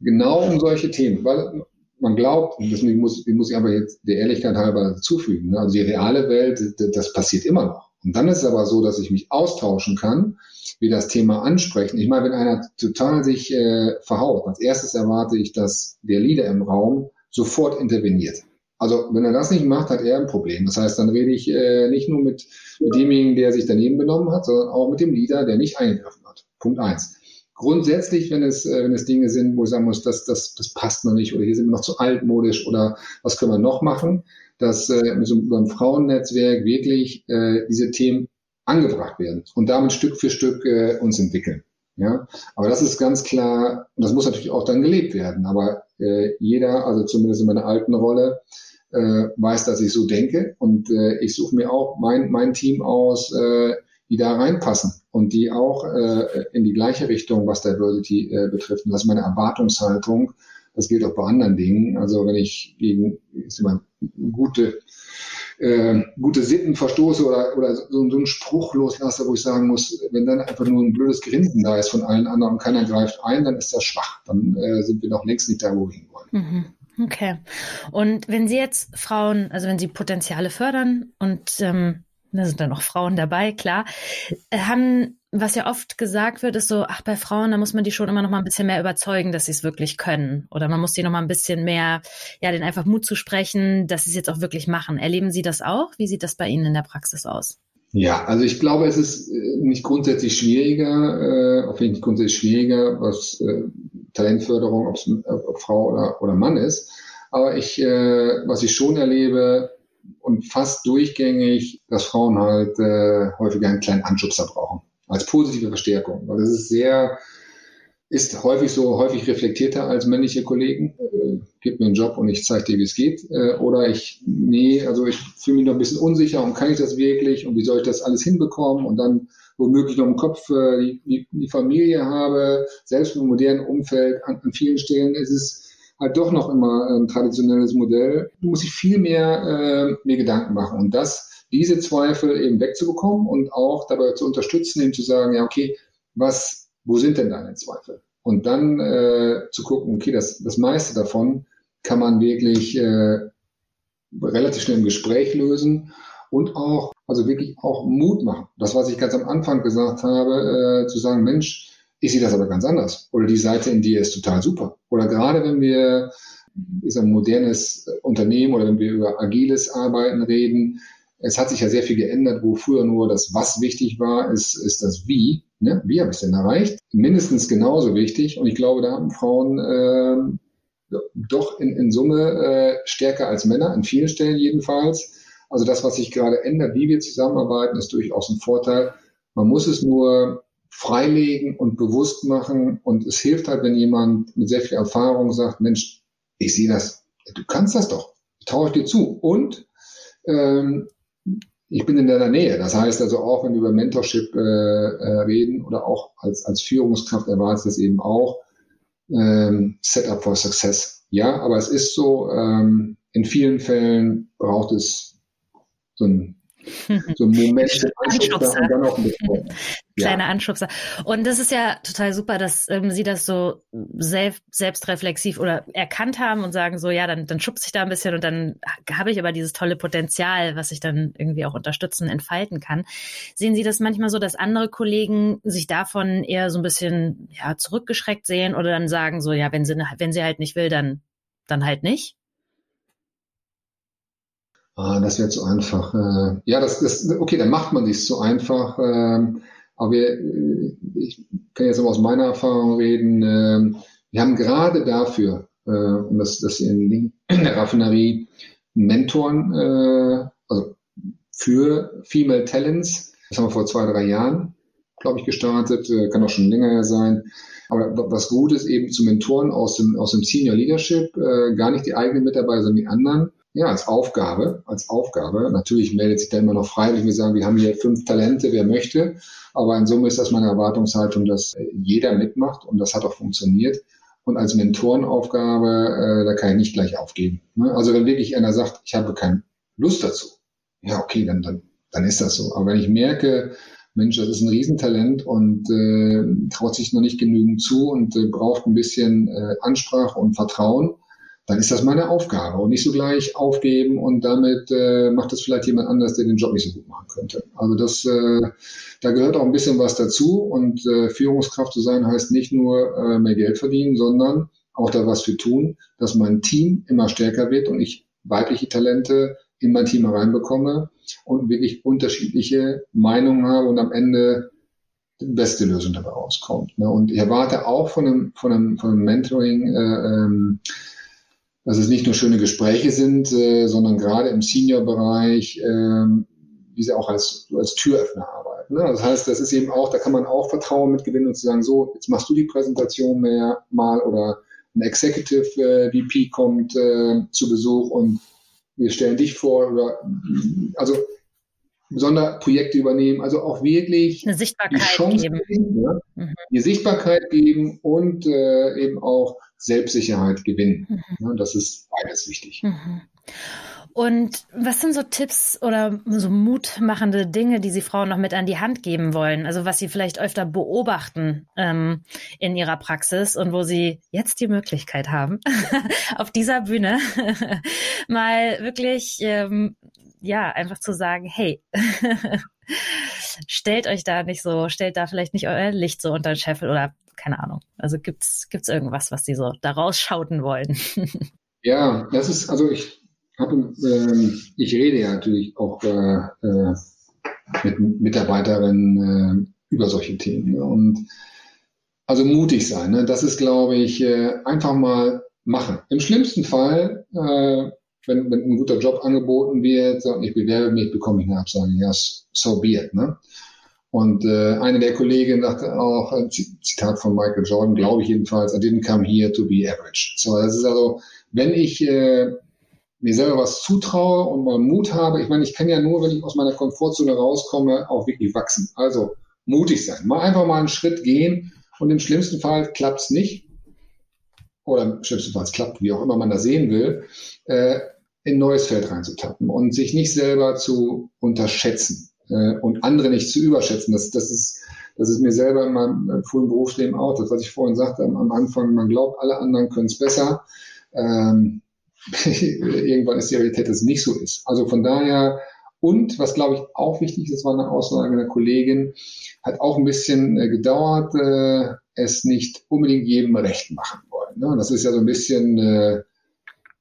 genau um solche Themen, weil man glaubt, und deswegen muss, muss ich aber jetzt der Ehrlichkeit halber zufügen, ne, also die reale Welt, das passiert immer noch. Und dann ist es aber so, dass ich mich austauschen kann, wie das Thema ansprechen. Ich meine, wenn einer total sich äh, verhaut, als erstes erwarte ich, dass der Leader im Raum sofort interveniert. Also wenn er das nicht macht, hat er ein Problem. Das heißt, dann rede ich äh, nicht nur mit, mit demjenigen, der sich daneben benommen hat, sondern auch mit dem Leader, der nicht eingegriffen hat. Punkt eins. Grundsätzlich, wenn es, äh, wenn es Dinge sind, wo ich sagen muss, das, das, das passt noch nicht oder hier sind wir noch zu altmodisch oder was können wir noch machen, dass äh, so beim Frauennetzwerk wirklich äh, diese Themen angebracht werden und damit Stück für Stück äh, uns entwickeln. Ja, aber das ist ganz klar, und das muss natürlich auch dann gelebt werden. Aber äh, jeder, also zumindest in meiner alten Rolle, äh, weiß, dass ich so denke und äh, ich suche mir auch mein, mein Team aus, äh, die da reinpassen und die auch äh, in die gleiche Richtung, was Diversity äh, betrifft. Und das ist meine Erwartungshaltung. Das gilt auch bei anderen Dingen. Also wenn ich gegen ich mal, gute äh, gute Sitten verstoße oder, oder so, so einen Spruch loslasse, wo ich sagen muss, wenn dann einfach nur ein blödes Grinsen da ist von allen anderen und keiner greift ein, dann ist das schwach. Dann äh, sind wir noch längst nicht da, wo wir hinwollen. Mhm. Okay. Und wenn Sie jetzt Frauen, also wenn Sie Potenziale fördern und ähm, da sind dann auch Frauen dabei, klar, äh, haben was ja oft gesagt wird, ist so, ach, bei Frauen, da muss man die schon immer noch mal ein bisschen mehr überzeugen, dass sie es wirklich können. Oder man muss die noch mal ein bisschen mehr, ja, den einfach Mut zu sprechen, dass sie es jetzt auch wirklich machen. Erleben Sie das auch? Wie sieht das bei Ihnen in der Praxis aus? Ja, also ich glaube, es ist äh, nicht grundsätzlich schwieriger, äh, auf jeden Fall grundsätzlich schwieriger, was äh, Talentförderung, ob es ob Frau oder, oder Mann ist. Aber ich, äh, was ich schon erlebe und fast durchgängig, dass Frauen halt äh, häufiger einen kleinen Anschubser brauchen als positive Verstärkung. Weil das ist sehr, ist häufig so, häufig reflektierter als männliche Kollegen. Äh, gib mir einen Job und ich zeige dir, wie es geht. Äh, oder ich, nee, also ich fühle mich noch ein bisschen unsicher und kann ich das wirklich und wie soll ich das alles hinbekommen und dann womöglich noch im Kopf äh, die, die, Familie habe, selbst im modernen Umfeld, an, an vielen Stellen ist es halt doch noch immer ein traditionelles Modell, muss ich viel mehr äh, mir Gedanken machen. Und das diese Zweifel eben wegzubekommen und auch dabei zu unterstützen, eben zu sagen, ja, okay, was, wo sind denn deine Zweifel? Und dann äh, zu gucken, okay, das, das meiste davon kann man wirklich äh, relativ schnell im Gespräch lösen und auch, also wirklich auch Mut machen. Das, was ich ganz am Anfang gesagt habe, äh, zu sagen, Mensch, ich sehe das aber ganz anders. Oder die Seite in dir ist total super. Oder gerade wenn wir ist ein modernes Unternehmen oder wenn wir über agiles Arbeiten reden, es hat sich ja sehr viel geändert, wo früher nur das Was wichtig war, ist, ist das Wie. Ne? Wie habe ich es denn erreicht? Mindestens genauso wichtig. Und ich glaube, da haben Frauen äh, doch in, in Summe äh, stärker als Männer, in vielen Stellen jedenfalls. Also das, was sich gerade ändert, wie wir zusammenarbeiten, ist durchaus ein Vorteil. Man muss es nur freilegen und bewusst machen. Und es hilft halt, wenn jemand mit sehr viel Erfahrung sagt, Mensch, ich sehe das, du kannst das doch, ich traue dir zu. Und ähm, ich bin in deiner Nähe. Das heißt also auch, wenn wir über Mentorship äh, äh, reden oder auch als, als Führungskraft erwartet es eben auch ähm, Setup for Success. Ja, aber es ist so, ähm, in vielen Fällen braucht es so ein so ein Moment Anschubser und dann auch ein bisschen. Kleiner ja. Anschubser. Und das ist ja total super, dass ähm, Sie das so selbst, selbstreflexiv oder erkannt haben und sagen so, ja, dann, dann schubse ich da ein bisschen und dann habe ich aber dieses tolle Potenzial, was ich dann irgendwie auch unterstützen, entfalten kann. Sehen Sie das manchmal so, dass andere Kollegen sich davon eher so ein bisschen ja, zurückgeschreckt sehen oder dann sagen so, ja, wenn sie, wenn sie halt nicht will, dann, dann halt nicht? Ah, das wäre zu einfach. Äh, ja, das, das, okay, dann macht man sich zu einfach. Ähm, aber wir, äh, ich kann jetzt aber aus meiner Erfahrung reden. Äh, wir haben gerade dafür, äh, und das, das in, in der Raffinerie, Mentoren, äh, also für Female Talents. Das haben wir vor zwei, drei Jahren, glaube ich, gestartet. Äh, kann auch schon länger sein. Aber was gut ist, eben zu Mentoren aus dem, aus dem Senior Leadership, äh, gar nicht die eigenen Mitarbeiter, sondern die anderen ja, als Aufgabe, als Aufgabe. Natürlich meldet sich da immer noch freiwillig. Wir sagen, wir haben hier fünf Talente, wer möchte. Aber in Summe ist das meine Erwartungshaltung, dass jeder mitmacht und das hat auch funktioniert. Und als Mentorenaufgabe, äh, da kann ich nicht gleich aufgeben. Ne? Also wenn wirklich einer sagt, ich habe keine Lust dazu, ja, okay, dann, dann, dann ist das so. Aber wenn ich merke, Mensch, das ist ein Riesentalent und äh, traut sich noch nicht genügend zu und äh, braucht ein bisschen äh, Ansprache und Vertrauen, dann ist das meine Aufgabe und nicht so gleich aufgeben und damit äh, macht das vielleicht jemand anders, der den Job nicht so gut machen könnte. Also das, äh, da gehört auch ein bisschen was dazu und äh, Führungskraft zu sein heißt nicht nur äh, mehr Geld verdienen, sondern auch da was für tun, dass mein Team immer stärker wird und ich weibliche Talente in mein Team reinbekomme und wirklich unterschiedliche Meinungen habe und am Ende die beste Lösung dabei rauskommt. Ne? Und ich erwarte auch von einem, von einem, von einem Mentoring, äh, ähm, dass es nicht nur schöne Gespräche sind, äh, sondern gerade im Senior-Bereich, äh, wie sie auch als, als Türöffner arbeiten. Ne? Das heißt, das ist eben auch, da kann man auch Vertrauen mitgewinnen und zu sagen, so, jetzt machst du die Präsentation mehr mal oder ein Executive äh, VP kommt äh, zu Besuch und wir stellen dich vor oder also Sonderprojekte übernehmen, also auch wirklich eine Sichtbarkeit die Chance geben, geben ja, mhm. die Sichtbarkeit geben und äh, eben auch Selbstsicherheit gewinnen. Mhm. Das ist beides wichtig. Mhm. Und was sind so Tipps oder so mutmachende Dinge, die Sie Frauen noch mit an die Hand geben wollen? Also was Sie vielleicht öfter beobachten ähm, in Ihrer Praxis und wo Sie jetzt die Möglichkeit haben, auf dieser Bühne mal wirklich ähm, ja, einfach zu sagen, hey, stellt euch da nicht so, stellt da vielleicht nicht euer Licht so unter den Scheffel oder keine Ahnung. Also gibt's gibt's irgendwas, was die so da rausschauten wollen? ja, das ist, also ich habe, ähm, ich rede ja natürlich auch äh, äh, mit Mitarbeiterinnen äh, über solche Themen. Ne? Und also mutig sein, ne? das ist, glaube ich, äh, einfach mal machen. Im schlimmsten Fall äh, wenn, wenn ein guter Job angeboten wird ich bewerbe mich, bekomme ich eine Absage. Ja, so be it. Ne? Und äh, eine der Kolleginnen sagte auch, ein Zitat von Michael Jordan, glaube ich jedenfalls, I didn't come here to be average. So, das ist also, wenn ich äh, mir selber was zutraue und mal Mut habe, ich meine, ich kann ja nur, wenn ich aus meiner Komfortzone rauskomme, auch wirklich wachsen. Also mutig sein. Mal einfach mal einen Schritt gehen und im schlimmsten Fall klappt's nicht. Oder im schlimmsten Fall klappt, wie auch immer man das sehen will. Äh, in ein neues Feld reinzutappen und sich nicht selber zu unterschätzen äh, und andere nicht zu überschätzen. Das, das, ist, das ist mir selber in meinem frühen Berufsleben auch, das, was ich vorhin sagte am, am Anfang, man glaubt, alle anderen können es besser. Ähm, irgendwann ist die Realität, dass es nicht so ist. Also von daher, und was glaube ich auch wichtig ist, war eine Aussage einer Kollegin, hat auch ein bisschen äh, gedauert, äh, es nicht unbedingt jedem recht machen wollen. Ne? Das ist ja so ein bisschen äh,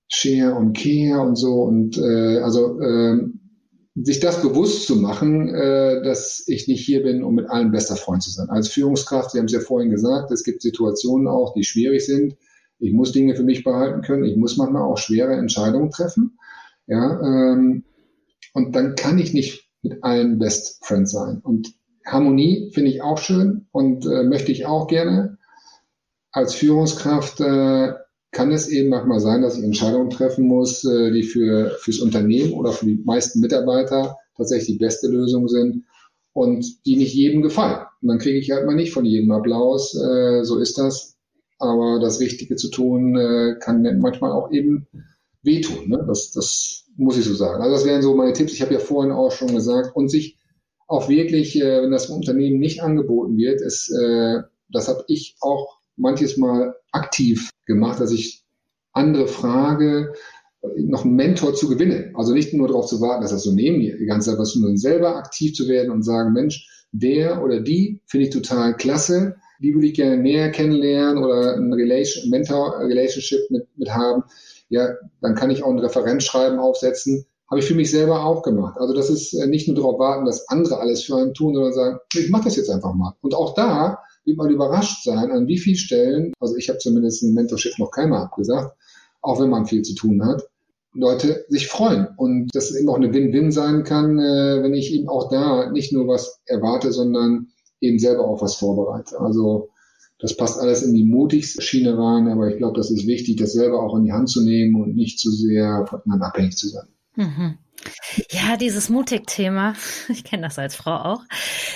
Share und Care und so und äh, also äh, sich das bewusst zu machen, äh, dass ich nicht hier bin, um mit allen bester Freund zu sein. Als Führungskraft, Sie haben es ja vorhin gesagt, es gibt Situationen auch, die schwierig sind. Ich muss Dinge für mich behalten können. Ich muss manchmal auch schwere Entscheidungen treffen. Ja, ähm, und dann kann ich nicht mit allen Best Friends sein. Und Harmonie finde ich auch schön und äh, möchte ich auch gerne. Als Führungskraft äh, kann es eben manchmal sein, dass ich Entscheidungen treffen muss, äh, die für fürs Unternehmen oder für die meisten Mitarbeiter tatsächlich die beste Lösung sind und die nicht jedem gefallen. Und dann kriege ich halt mal nicht von jedem Applaus, äh, so ist das. Aber das Richtige zu tun äh, kann manchmal auch eben wehtun. Ne? Das, das muss ich so sagen. Also das wären so meine Tipps. Ich habe ja vorhin auch schon gesagt und sich auch wirklich, wenn das Unternehmen nicht angeboten wird, ist, das habe ich auch manches Mal aktiv gemacht, dass ich andere frage, noch einen Mentor zu gewinnen. Also nicht nur darauf zu warten, dass das so mir die ganze Zeit, sondern selber aktiv zu werden und sagen, Mensch, der oder die finde ich total klasse, die würde ich gerne näher kennenlernen oder ein Relation, Mentor-Relationship mit, mit haben. Ja, dann kann ich auch ein Referenzschreiben aufsetzen, habe ich für mich selber auch gemacht. Also das ist äh, nicht nur darauf warten, dass andere alles für einen tun, sondern sagen, ich mache das jetzt einfach mal. Und auch da man überrascht sein, an wie vielen Stellen, also ich habe zumindest ein Mentorship noch keiner abgesagt, auch wenn man viel zu tun hat, Leute sich freuen und dass es eben auch eine Win-Win sein kann, äh, wenn ich eben auch da nicht nur was erwarte, sondern eben selber auch was vorbereite. Also das passt alles in die mutigste Schiene rein, aber ich glaube, das ist wichtig, das selber auch in die Hand zu nehmen und nicht zu sehr voneinander abhängig zu sein. Mhm. Ja, dieses Mutig-Thema, ich kenne das als Frau auch,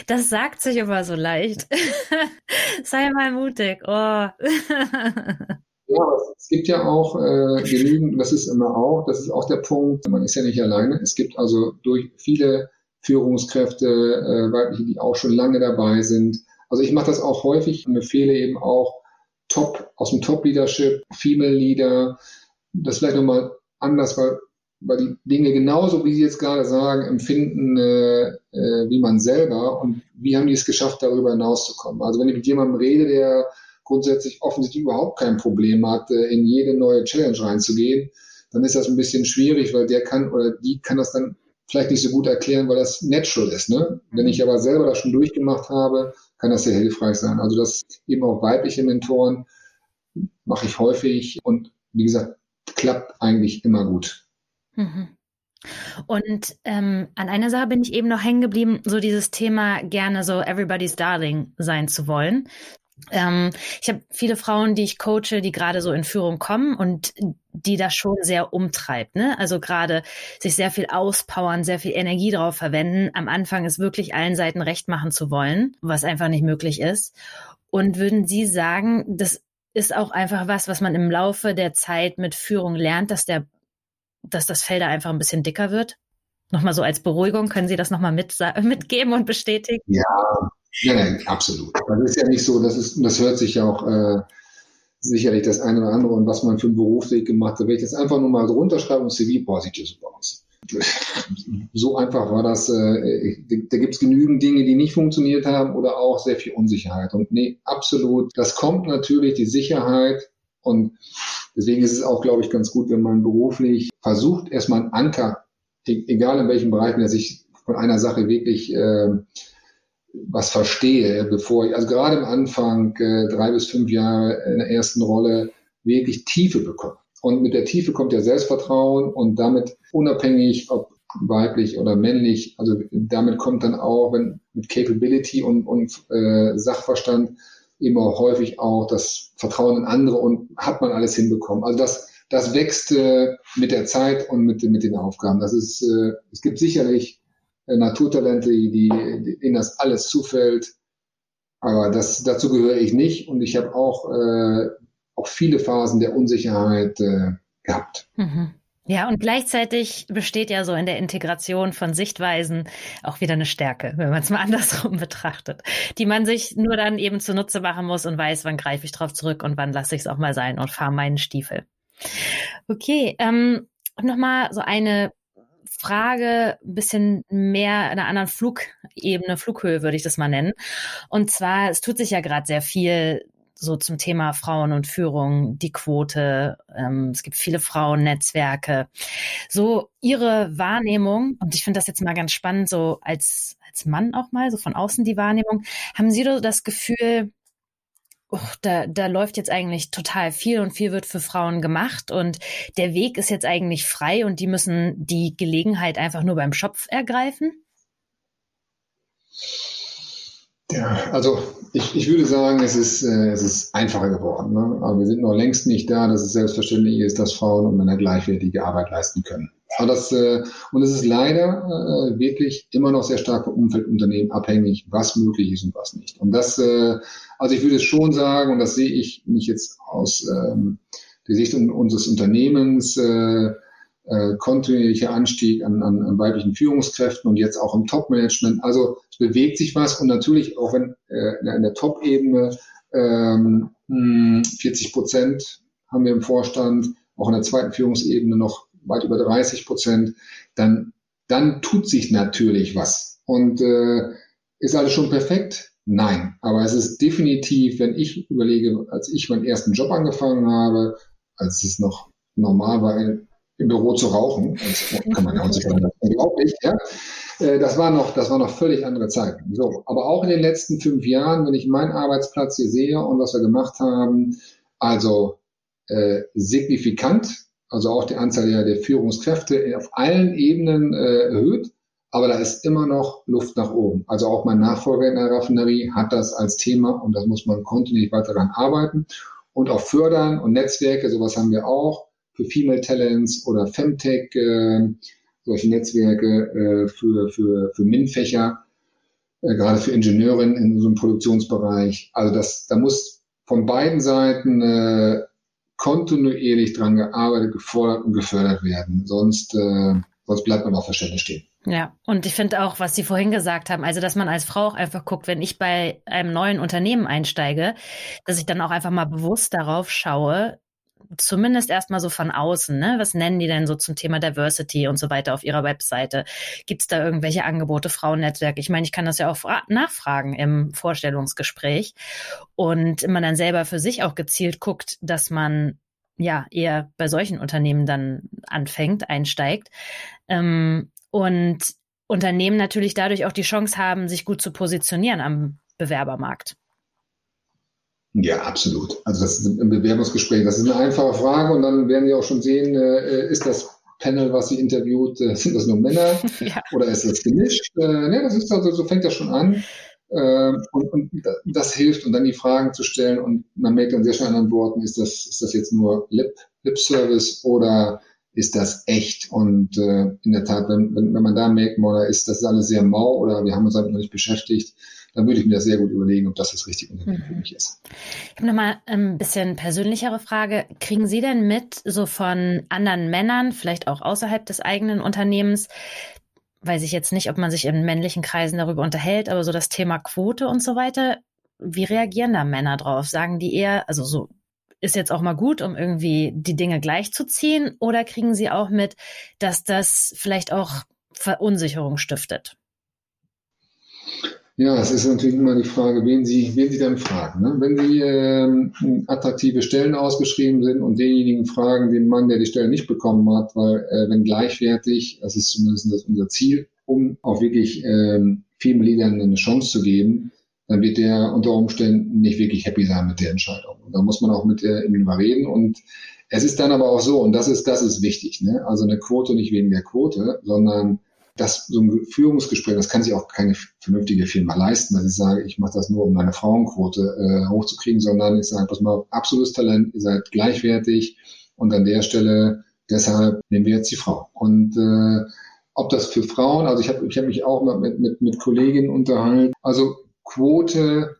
das sagt sich aber so leicht. Sei mal mutig. Oh. Ja, es gibt ja auch äh, genügend, das ist immer auch, das ist auch der Punkt, man ist ja nicht alleine. Es gibt also durch viele Führungskräfte, äh, weibliche, die auch schon lange dabei sind. Also ich mache das auch häufig und empfehle eben auch Top, aus dem Top-Leadership, Female Leader, das vielleicht nochmal anders, weil, weil die Dinge genauso, wie Sie jetzt gerade sagen, empfinden äh, äh, wie man selber und wie haben die es geschafft, darüber hinauszukommen. Also wenn ich mit jemandem rede, der grundsätzlich offensichtlich überhaupt kein Problem hat, äh, in jede neue Challenge reinzugehen, dann ist das ein bisschen schwierig, weil der kann oder die kann das dann vielleicht nicht so gut erklären, weil das natural ist. Ne? Wenn ich aber selber das schon durchgemacht habe, kann das sehr hilfreich sein. Also das eben auch weibliche Mentoren mache ich häufig und wie gesagt, klappt eigentlich immer gut. Mhm. Und ähm, an einer Sache bin ich eben noch hängen geblieben, so dieses Thema gerne so Everybody's Darling sein zu wollen. Ähm, ich habe viele Frauen, die ich coache, die gerade so in Führung kommen und die das schon sehr umtreibt. Ne? Also gerade sich sehr viel auspowern, sehr viel Energie drauf verwenden. Am Anfang es wirklich allen Seiten recht machen zu wollen, was einfach nicht möglich ist. Und würden Sie sagen, das ist auch einfach was, was man im Laufe der Zeit mit Führung lernt, dass der, dass das Feld da einfach ein bisschen dicker wird? Nochmal so als Beruhigung, können Sie das nochmal mit, mitgeben und bestätigen? Ja, ja, nein, absolut. Das ist ja nicht so, das ist, das hört sich ja auch äh, sicherlich das eine oder andere und was man für einen Berufsweg gemacht hat. Wenn ich das einfach nur mal drunter schreibe und CV, boah, sieht ja super aus. So einfach war das. Äh, da gibt es genügend Dinge, die nicht funktioniert haben oder auch sehr viel Unsicherheit. Und nee, absolut. Das kommt natürlich, die Sicherheit. Und deswegen ist es auch, glaube ich, ganz gut, wenn man beruflich versucht, erstmal einen Anker, e-, egal in welchem Bereich, der sich von einer Sache wirklich äh, was verstehe, bevor ich, also gerade am Anfang, äh, drei bis fünf Jahre in der ersten Rolle, wirklich Tiefe bekomme. Und mit der Tiefe kommt ja Selbstvertrauen und damit unabhängig, ob weiblich oder männlich, also damit kommt dann auch, wenn mit Capability und, und äh, Sachverstand immer häufig auch das Vertrauen in andere und hat man alles hinbekommen. Also das, das wächst äh, mit der Zeit und mit, mit den Aufgaben. Das ist, äh, es gibt sicherlich äh, Naturtalente, die, die, denen das alles zufällt. Aber das, dazu gehöre ich nicht und ich habe auch, äh, auch viele Phasen der Unsicherheit äh, gehabt. Mhm. Ja, und gleichzeitig besteht ja so in der Integration von Sichtweisen auch wieder eine Stärke, wenn man es mal andersrum betrachtet, die man sich nur dann eben zunutze machen muss und weiß, wann greife ich drauf zurück und wann lasse ich es auch mal sein und fahre meinen Stiefel. Okay, ähm, nochmal so eine Frage ein bisschen mehr einer anderen Flugebene, Flughöhe würde ich das mal nennen. Und zwar, es tut sich ja gerade sehr viel so zum Thema Frauen und Führung, die Quote. Ähm, es gibt viele Frauennetzwerke. So Ihre Wahrnehmung, und ich finde das jetzt mal ganz spannend, so als, als Mann auch mal, so von außen die Wahrnehmung. Haben Sie so das Gefühl, oh, da, da läuft jetzt eigentlich total viel und viel wird für Frauen gemacht und der Weg ist jetzt eigentlich frei und die müssen die Gelegenheit einfach nur beim Schopf ergreifen? Ja, also ich, ich würde sagen, es ist, äh, es ist einfacher geworden. Ne? Aber wir sind noch längst nicht da, dass es selbstverständlich ist, dass Frauen und Männer gleichwertige Arbeit leisten können. Aber das, äh, und es ist leider äh, wirklich immer noch sehr stark vom Umfeldunternehmen abhängig, was möglich ist und was nicht. Und das, äh, also ich würde schon sagen, und das sehe ich nicht jetzt aus ähm, der Sicht unseres Unternehmens, äh, äh, kontinuierlicher Anstieg an, an, an weiblichen Führungskräften und jetzt auch im Top-Management. Also es bewegt sich was und natürlich auch wenn äh, in der Top-Ebene ähm, 40 Prozent haben wir im Vorstand, auch in der zweiten Führungsebene noch weit über 30 Prozent, dann, dann tut sich natürlich was. Und äh, ist alles schon perfekt? Nein. Aber es ist definitiv, wenn ich überlege, als ich meinen ersten Job angefangen habe, als es noch normal war, im Büro zu rauchen. Das kann man ja heutzutage unglaublich, ja. Äh, das war noch, das war noch völlig andere Zeiten. So. Aber auch in den letzten fünf Jahren, wenn ich meinen Arbeitsplatz hier sehe und was wir gemacht haben, also äh, signifikant, also auch die Anzahl der, der Führungskräfte auf allen Ebenen äh, erhöht. Aber da ist immer noch Luft nach oben. Also auch mein Nachfolger in der Raffinerie hat das als Thema und das muss man kontinuierlich weiter daran arbeiten und auch fördern und Netzwerke, sowas haben wir auch für Female Talents oder Femtech, äh, solche Netzwerke äh, für, für, für MINT-Fächer, äh, gerade für Ingenieurinnen in unserem Produktionsbereich. Also das, da muss von beiden Seiten äh, kontinuierlich dran gearbeitet, gefordert und gefördert werden. Sonst, äh, sonst bleibt man auf der Stelle stehen. Ja, und ich finde auch, was Sie vorhin gesagt haben, also dass man als Frau auch einfach guckt, wenn ich bei einem neuen Unternehmen einsteige, dass ich dann auch einfach mal bewusst darauf schaue, zumindest erstmal so von außen, ne? Was nennen die denn so zum Thema Diversity und so weiter auf ihrer Webseite? Gibt es da irgendwelche Angebote, Frauennetzwerk? Ich meine, ich kann das ja auch nachfragen im Vorstellungsgespräch und man dann selber für sich auch gezielt guckt, dass man ja eher bei solchen Unternehmen dann anfängt, einsteigt. Ähm, und Unternehmen natürlich dadurch auch die Chance haben, sich gut zu positionieren am Bewerbermarkt. Ja, absolut. Also das ist im Bewerbungsgespräch, das ist eine einfache Frage und dann werden Sie auch schon sehen, äh, ist das Panel, was Sie interviewt, äh, sind das nur Männer ja. oder ist das gemischt? Äh, ne, das ist also, so fängt das schon an. Äh, und, und das hilft und dann die Fragen zu stellen und man merkt dann sehr schnell an Worten, ist das, ist das jetzt nur Lip, Lip Service oder ist das echt? Und äh, in der Tat, wenn, wenn, wenn man da merkt, oder ist das alles sehr mau oder wir haben uns damit noch nicht beschäftigt, dann würde ich mir das sehr gut überlegen, ob das das richtige Unternehmen mhm. für mich ist. Ich habe nochmal ein bisschen persönlichere Frage. Kriegen Sie denn mit, so von anderen Männern, vielleicht auch außerhalb des eigenen Unternehmens, weiß ich jetzt nicht, ob man sich in männlichen Kreisen darüber unterhält, aber so das Thema Quote und so weiter, wie reagieren da Männer drauf? Sagen die eher, also so ist jetzt auch mal gut, um irgendwie die Dinge gleichzuziehen? Oder kriegen Sie auch mit, dass das vielleicht auch Verunsicherung stiftet? Ja, es ist natürlich immer die Frage, wen Sie, wen Sie dann fragen. Ne? Wenn Sie ähm, attraktive Stellen ausgeschrieben sind und denjenigen fragen, den Mann, der die Stelle nicht bekommen hat, weil äh, wenn gleichwertig, das ist zumindest das unser Ziel, um auch wirklich ähm, vielen Leadern eine Chance zu geben, dann wird der unter Umständen nicht wirklich happy sein mit der Entscheidung. Und da muss man auch mit der ihm reden. Und es ist dann aber auch so, und das ist, das ist wichtig, ne? also eine Quote nicht wegen der Quote, sondern das, so ein Führungsgespräch, das kann sich auch keine vernünftige Firma leisten, dass ich sage, ich mache das nur, um meine Frauenquote äh, hochzukriegen, sondern ich sage, pass mal, absolutes Talent, ihr seid gleichwertig und an der Stelle deshalb nehmen wir jetzt die Frau. Und äh, ob das für Frauen, also ich habe ich hab mich auch mit, mit, mit Kolleginnen unterhalten, also Quote,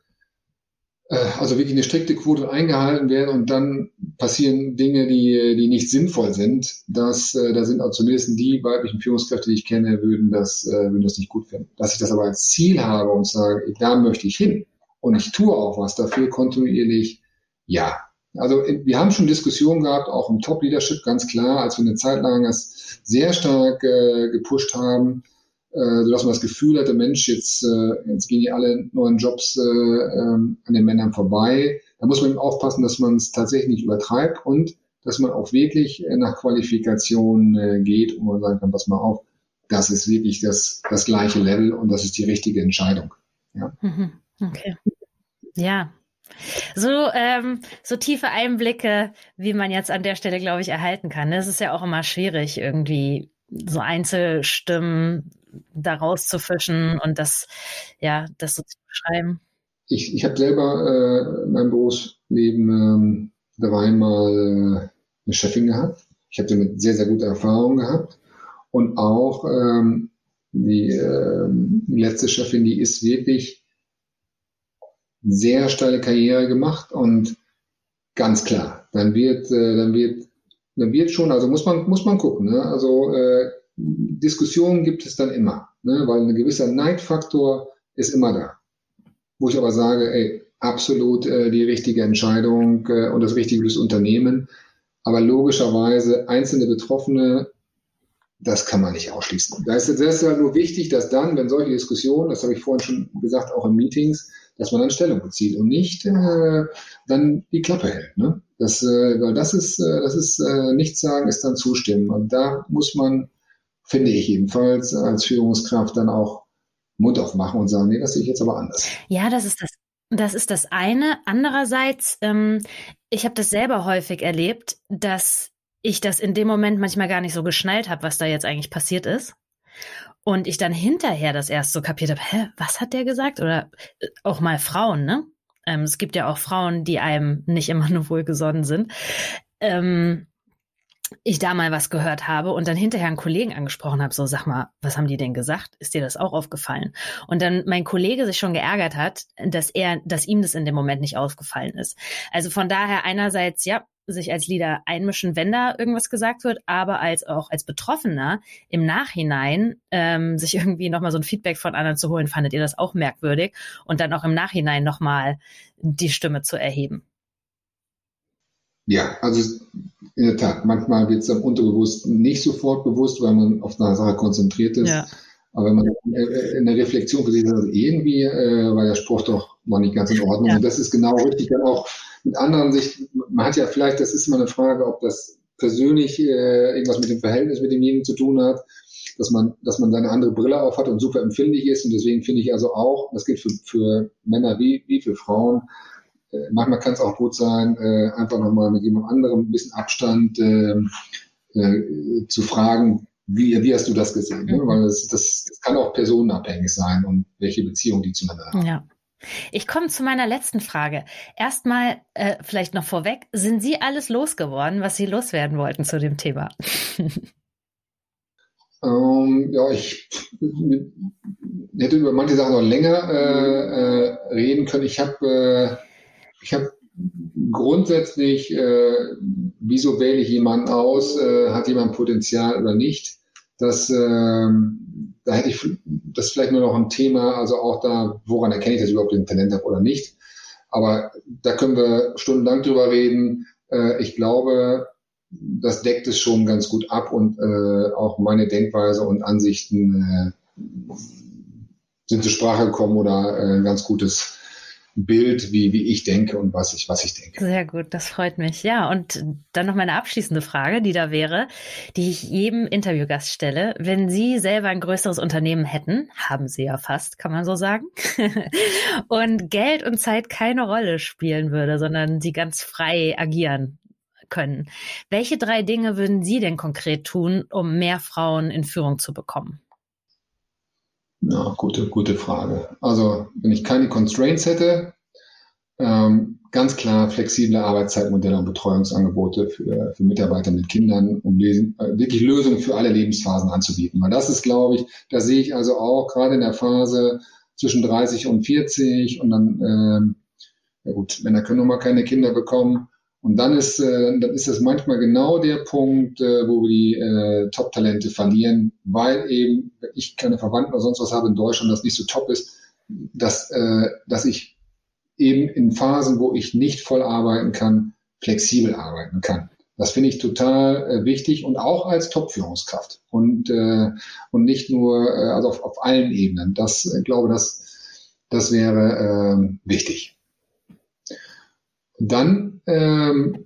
also wirklich eine strikte Quote eingehalten werden und dann passieren Dinge, die, die nicht sinnvoll sind. Das, äh, da sind auch zumindest die weiblichen Führungskräfte, die ich kenne, würden das, äh, würden das nicht gut finden. Dass ich das aber als Ziel habe und sage, da möchte ich hin und ich tue auch was dafür kontinuierlich, ja. Also wir haben schon Diskussionen gehabt, auch im Top-Leadership ganz klar, als wir eine Zeit lang das sehr stark äh, gepusht haben, äh, sodass man das Gefühl hatte, Mensch, jetzt, äh, jetzt gehen die alle neuen Jobs äh, ähm, an den Männern vorbei. Da muss man eben aufpassen, dass man es tatsächlich nicht übertreibt und dass man auch wirklich äh, nach Qualifikation äh, geht und man sagen kann, pass mal auf, das ist wirklich das, das gleiche Level und das ist die richtige Entscheidung. Ja. Mhm. Okay. Ja, so, ähm, so tiefe Einblicke, wie man jetzt an der Stelle, glaube ich, erhalten kann. Das ist ja auch immer schwierig, irgendwie so Einzelstimmen da rauszufischen und das, ja, das so zu beschreiben? Ich, ich habe selber äh, in meinem Berufsleben ähm, einmal äh, eine Chefin gehabt. Ich habe damit sehr, sehr gute Erfahrungen gehabt. Und auch ähm, die, äh, letzte Chefin, die ist wirklich sehr steile Karriere gemacht und ganz klar, dann wird, äh, dann wird, dann wird schon, also muss man, muss man gucken, ne? Also äh, Diskussionen gibt es dann immer, ne? weil ein gewisser Neidfaktor ist immer da. Wo ich aber sage, ey, absolut äh, die richtige Entscheidung äh, und das Richtige fürs Unternehmen. Aber logischerweise einzelne Betroffene, das kann man nicht ausschließen. Da ist es halt nur wichtig, dass dann, wenn solche Diskussionen, das habe ich vorhin schon gesagt, auch in Meetings, dass man dann Stellung bezieht und nicht äh, dann die Klappe hält. Ne? Das, äh, weil das ist, äh, das ist äh, nichts sagen, ist dann zustimmen. Und da muss man, finde ich jedenfalls, als Führungskraft dann auch Mund aufmachen und sagen, nee, das sehe ich jetzt aber anders. Ja, das ist das das ist das eine. Andererseits, ähm, ich habe das selber häufig erlebt, dass ich das in dem Moment manchmal gar nicht so geschnallt habe, was da jetzt eigentlich passiert ist. Und ich dann hinterher das erst so kapiert habe, hä, was hat der gesagt? Oder äh, auch mal Frauen, ne? Ähm, es gibt ja auch Frauen, die einem nicht immer nur wohlgesonnen sind. Ähm, ich da mal was gehört habe und dann hinterher einen Kollegen angesprochen habe, so sag mal, was haben die denn gesagt? Ist dir das auch aufgefallen? Und dann mein Kollege sich schon geärgert hat, dass er, dass ihm das in dem Moment nicht aufgefallen ist. Also von daher einerseits, ja, sich als Leader einmischen, wenn da irgendwas gesagt wird, aber als auch als Betroffener im Nachhinein ähm, sich irgendwie nochmal so ein Feedback von anderen zu holen, fandet ihr das auch merkwürdig und dann auch im Nachhinein nochmal die Stimme zu erheben. Ja, also in der Tat, manchmal wird es dann unterbewusst nicht sofort bewusst, weil man auf eine Sache konzentriert ist. Ja. Aber wenn man in der Reflexion gesehen hat, also irgendwie äh, war der Spruch doch noch nicht ganz in Ordnung. Ja. Und das ist genau richtig dann auch mit anderen sich, man hat ja vielleicht, das ist immer eine Frage, ob das persönlich äh, irgendwas mit dem Verhältnis mit demjenigen zu tun hat, dass man, dass man seine andere Brille auf hat und super empfindlich ist. Und deswegen finde ich also auch, das gilt für, für Männer wie, wie für Frauen, äh, manchmal kann es auch gut sein, äh, einfach nochmal mit jemand anderem ein bisschen Abstand äh, äh, zu fragen, wie, wie hast du das gesehen? Ne? Weil das, das, das kann auch personenabhängig sein und welche Beziehung die zueinander haben. Ja. Ich komme zu meiner letzten Frage. Erstmal äh, vielleicht noch vorweg, sind Sie alles losgeworden, was Sie loswerden wollten zu dem Thema? ähm, ja, ich hätte über manche Sachen noch länger äh, äh, reden können. Ich habe äh, ich habe grundsätzlich, äh, wieso wähle ich jemanden aus, äh, hat jemand Potenzial oder nicht? Das, äh, da hätte ich, das ist vielleicht nur noch ein Thema, also auch da, woran erkenne ich, ich überhaupt ein Talent habe oder nicht? Aber da können wir stundenlang drüber reden. Äh, ich glaube, das deckt es schon ganz gut ab und äh, auch meine Denkweise und Ansichten äh, sind zur Sprache gekommen oder ein ganz gutes Bild, wie, wie ich denke und was ich, was ich denke. Sehr gut, das freut mich. Ja, und dann noch meine abschließende Frage, die da wäre, die ich jedem Interviewgast stelle. Wenn Sie selber ein größeres Unternehmen hätten, haben Sie ja fast, kann man so sagen, und Geld und Zeit keine Rolle spielen würde, sondern Sie ganz frei agieren können. Welche drei Dinge würden Sie denn konkret tun, um mehr Frauen in Führung zu bekommen? Ja, gute, gute Frage. Also, wenn ich keine Constraints hätte, ähm, ganz klar flexible Arbeitszeitmodelle und Betreuungsangebote für, für Mitarbeiter mit Kindern, um lesen, äh, wirklich Lösungen für alle Lebensphasen anzubieten. Weil das ist, glaube ich, da sehe ich also auch gerade in der Phase zwischen 30 und 40 und dann, ähm, ja gut, Männer können nun mal keine Kinder bekommen, und dann ist, äh, dann ist das manchmal genau der Punkt, äh, wo wir die äh, Top-Talente verlieren, weil eben ich keine Verwandten oder sonst was habe in Deutschland, das nicht so top ist, dass, äh, dass ich eben in Phasen, wo ich nicht voll arbeiten kann, flexibel arbeiten kann. Das finde ich total äh, wichtig und auch als Top-Führungskraft und, äh, und nicht nur äh, also auf, auf allen Ebenen. Das äh, glaube das, das wäre äh, wichtig. Dann, ähm,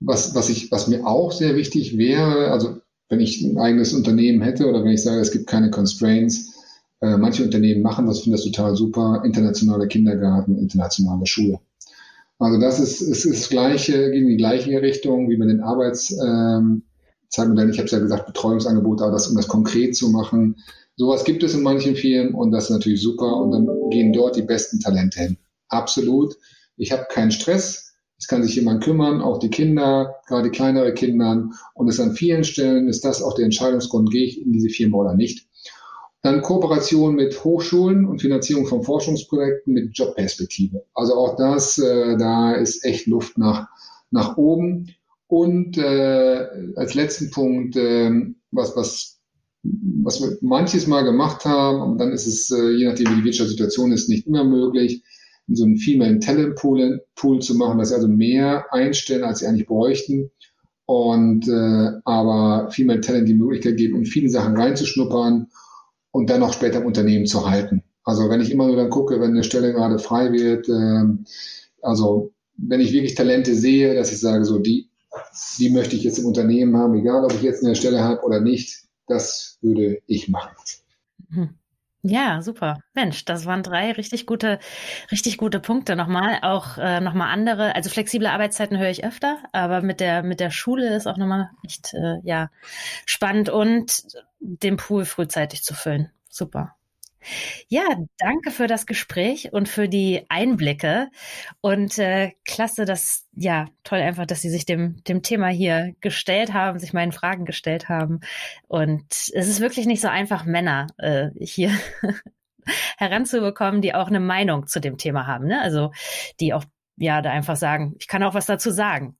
was, was, ich, was mir auch sehr wichtig wäre, also wenn ich ein eigenes Unternehmen hätte oder wenn ich sage, es gibt keine Constraints, äh, manche Unternehmen machen das, finde das total super, internationale Kindergarten, internationale Schule. Also das ist, ist, ist gleiche, geht in die gleiche Richtung wie bei den Arbeitszeitmodellen. Ähm, ich habe es ja gesagt, Betreuungsangebote, aber das, um das konkret zu machen. Sowas gibt es in manchen Firmen und das ist natürlich super und dann gehen dort die besten Talente hin. Absolut. Ich habe keinen Stress. Es kann sich jemand kümmern, auch die Kinder, gerade kleinere Kinder. Und es an vielen Stellen ist das auch der Entscheidungsgrund, gehe ich in diese Firma oder nicht. Dann Kooperation mit Hochschulen und Finanzierung von Forschungsprojekten mit Jobperspektive. Also auch das, äh, da ist echt Luft nach, nach oben. Und äh, als letzten Punkt, äh, was, was, was wir manches Mal gemacht haben, und dann ist es, äh, je nachdem wie die Wirtschaftssituation ist, nicht immer möglich, so einen Female Talent Pool, Pool zu machen, dass sie also mehr einstellen, als sie eigentlich bräuchten. Und äh, aber Female Talent die Möglichkeit geben, in viele Sachen reinzuschnuppern und dann auch später im Unternehmen zu halten. Also wenn ich immer nur dann gucke, wenn eine Stelle gerade frei wird, äh, also wenn ich wirklich Talente sehe, dass ich sage, so die, die möchte ich jetzt im Unternehmen haben, egal ob ich jetzt eine Stelle habe oder nicht, das würde ich machen. Mhm. Ja, super. Mensch, das waren drei richtig gute, richtig gute Punkte nochmal. Auch äh, nochmal andere, also flexible Arbeitszeiten höre ich öfter, aber mit der mit der Schule ist auch nochmal echt äh, ja spannend und den Pool frühzeitig zu füllen. Super. Ja, danke für das Gespräch und für die Einblicke. Und äh, klasse, dass, ja, toll einfach, dass Sie sich dem, dem Thema hier gestellt haben, sich meinen Fragen gestellt haben. Und es ist wirklich nicht so einfach, Männer äh, hier heranzubekommen, die auch eine Meinung zu dem Thema haben. Ne? Also die auch, ja, da einfach sagen, ich kann auch was dazu sagen.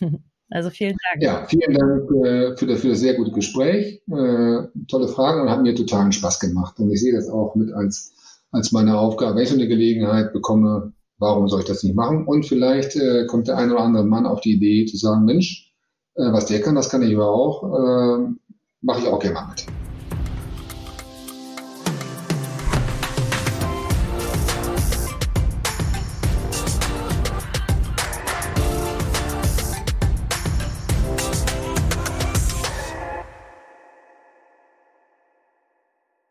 Also vielen Dank. Ja, vielen Dank äh, für, das, für das sehr gute Gespräch. Äh, tolle Fragen und haben mir totalen Spaß gemacht. Und ich sehe das auch mit als, als meine Aufgabe. Wenn ich so eine Gelegenheit bekomme, warum soll ich das nicht machen? Und vielleicht äh, kommt der ein oder andere Mann auf die Idee zu sagen, Mensch, äh, was der kann, das kann ich aber auch. Äh, Mache ich auch gerne mal mit.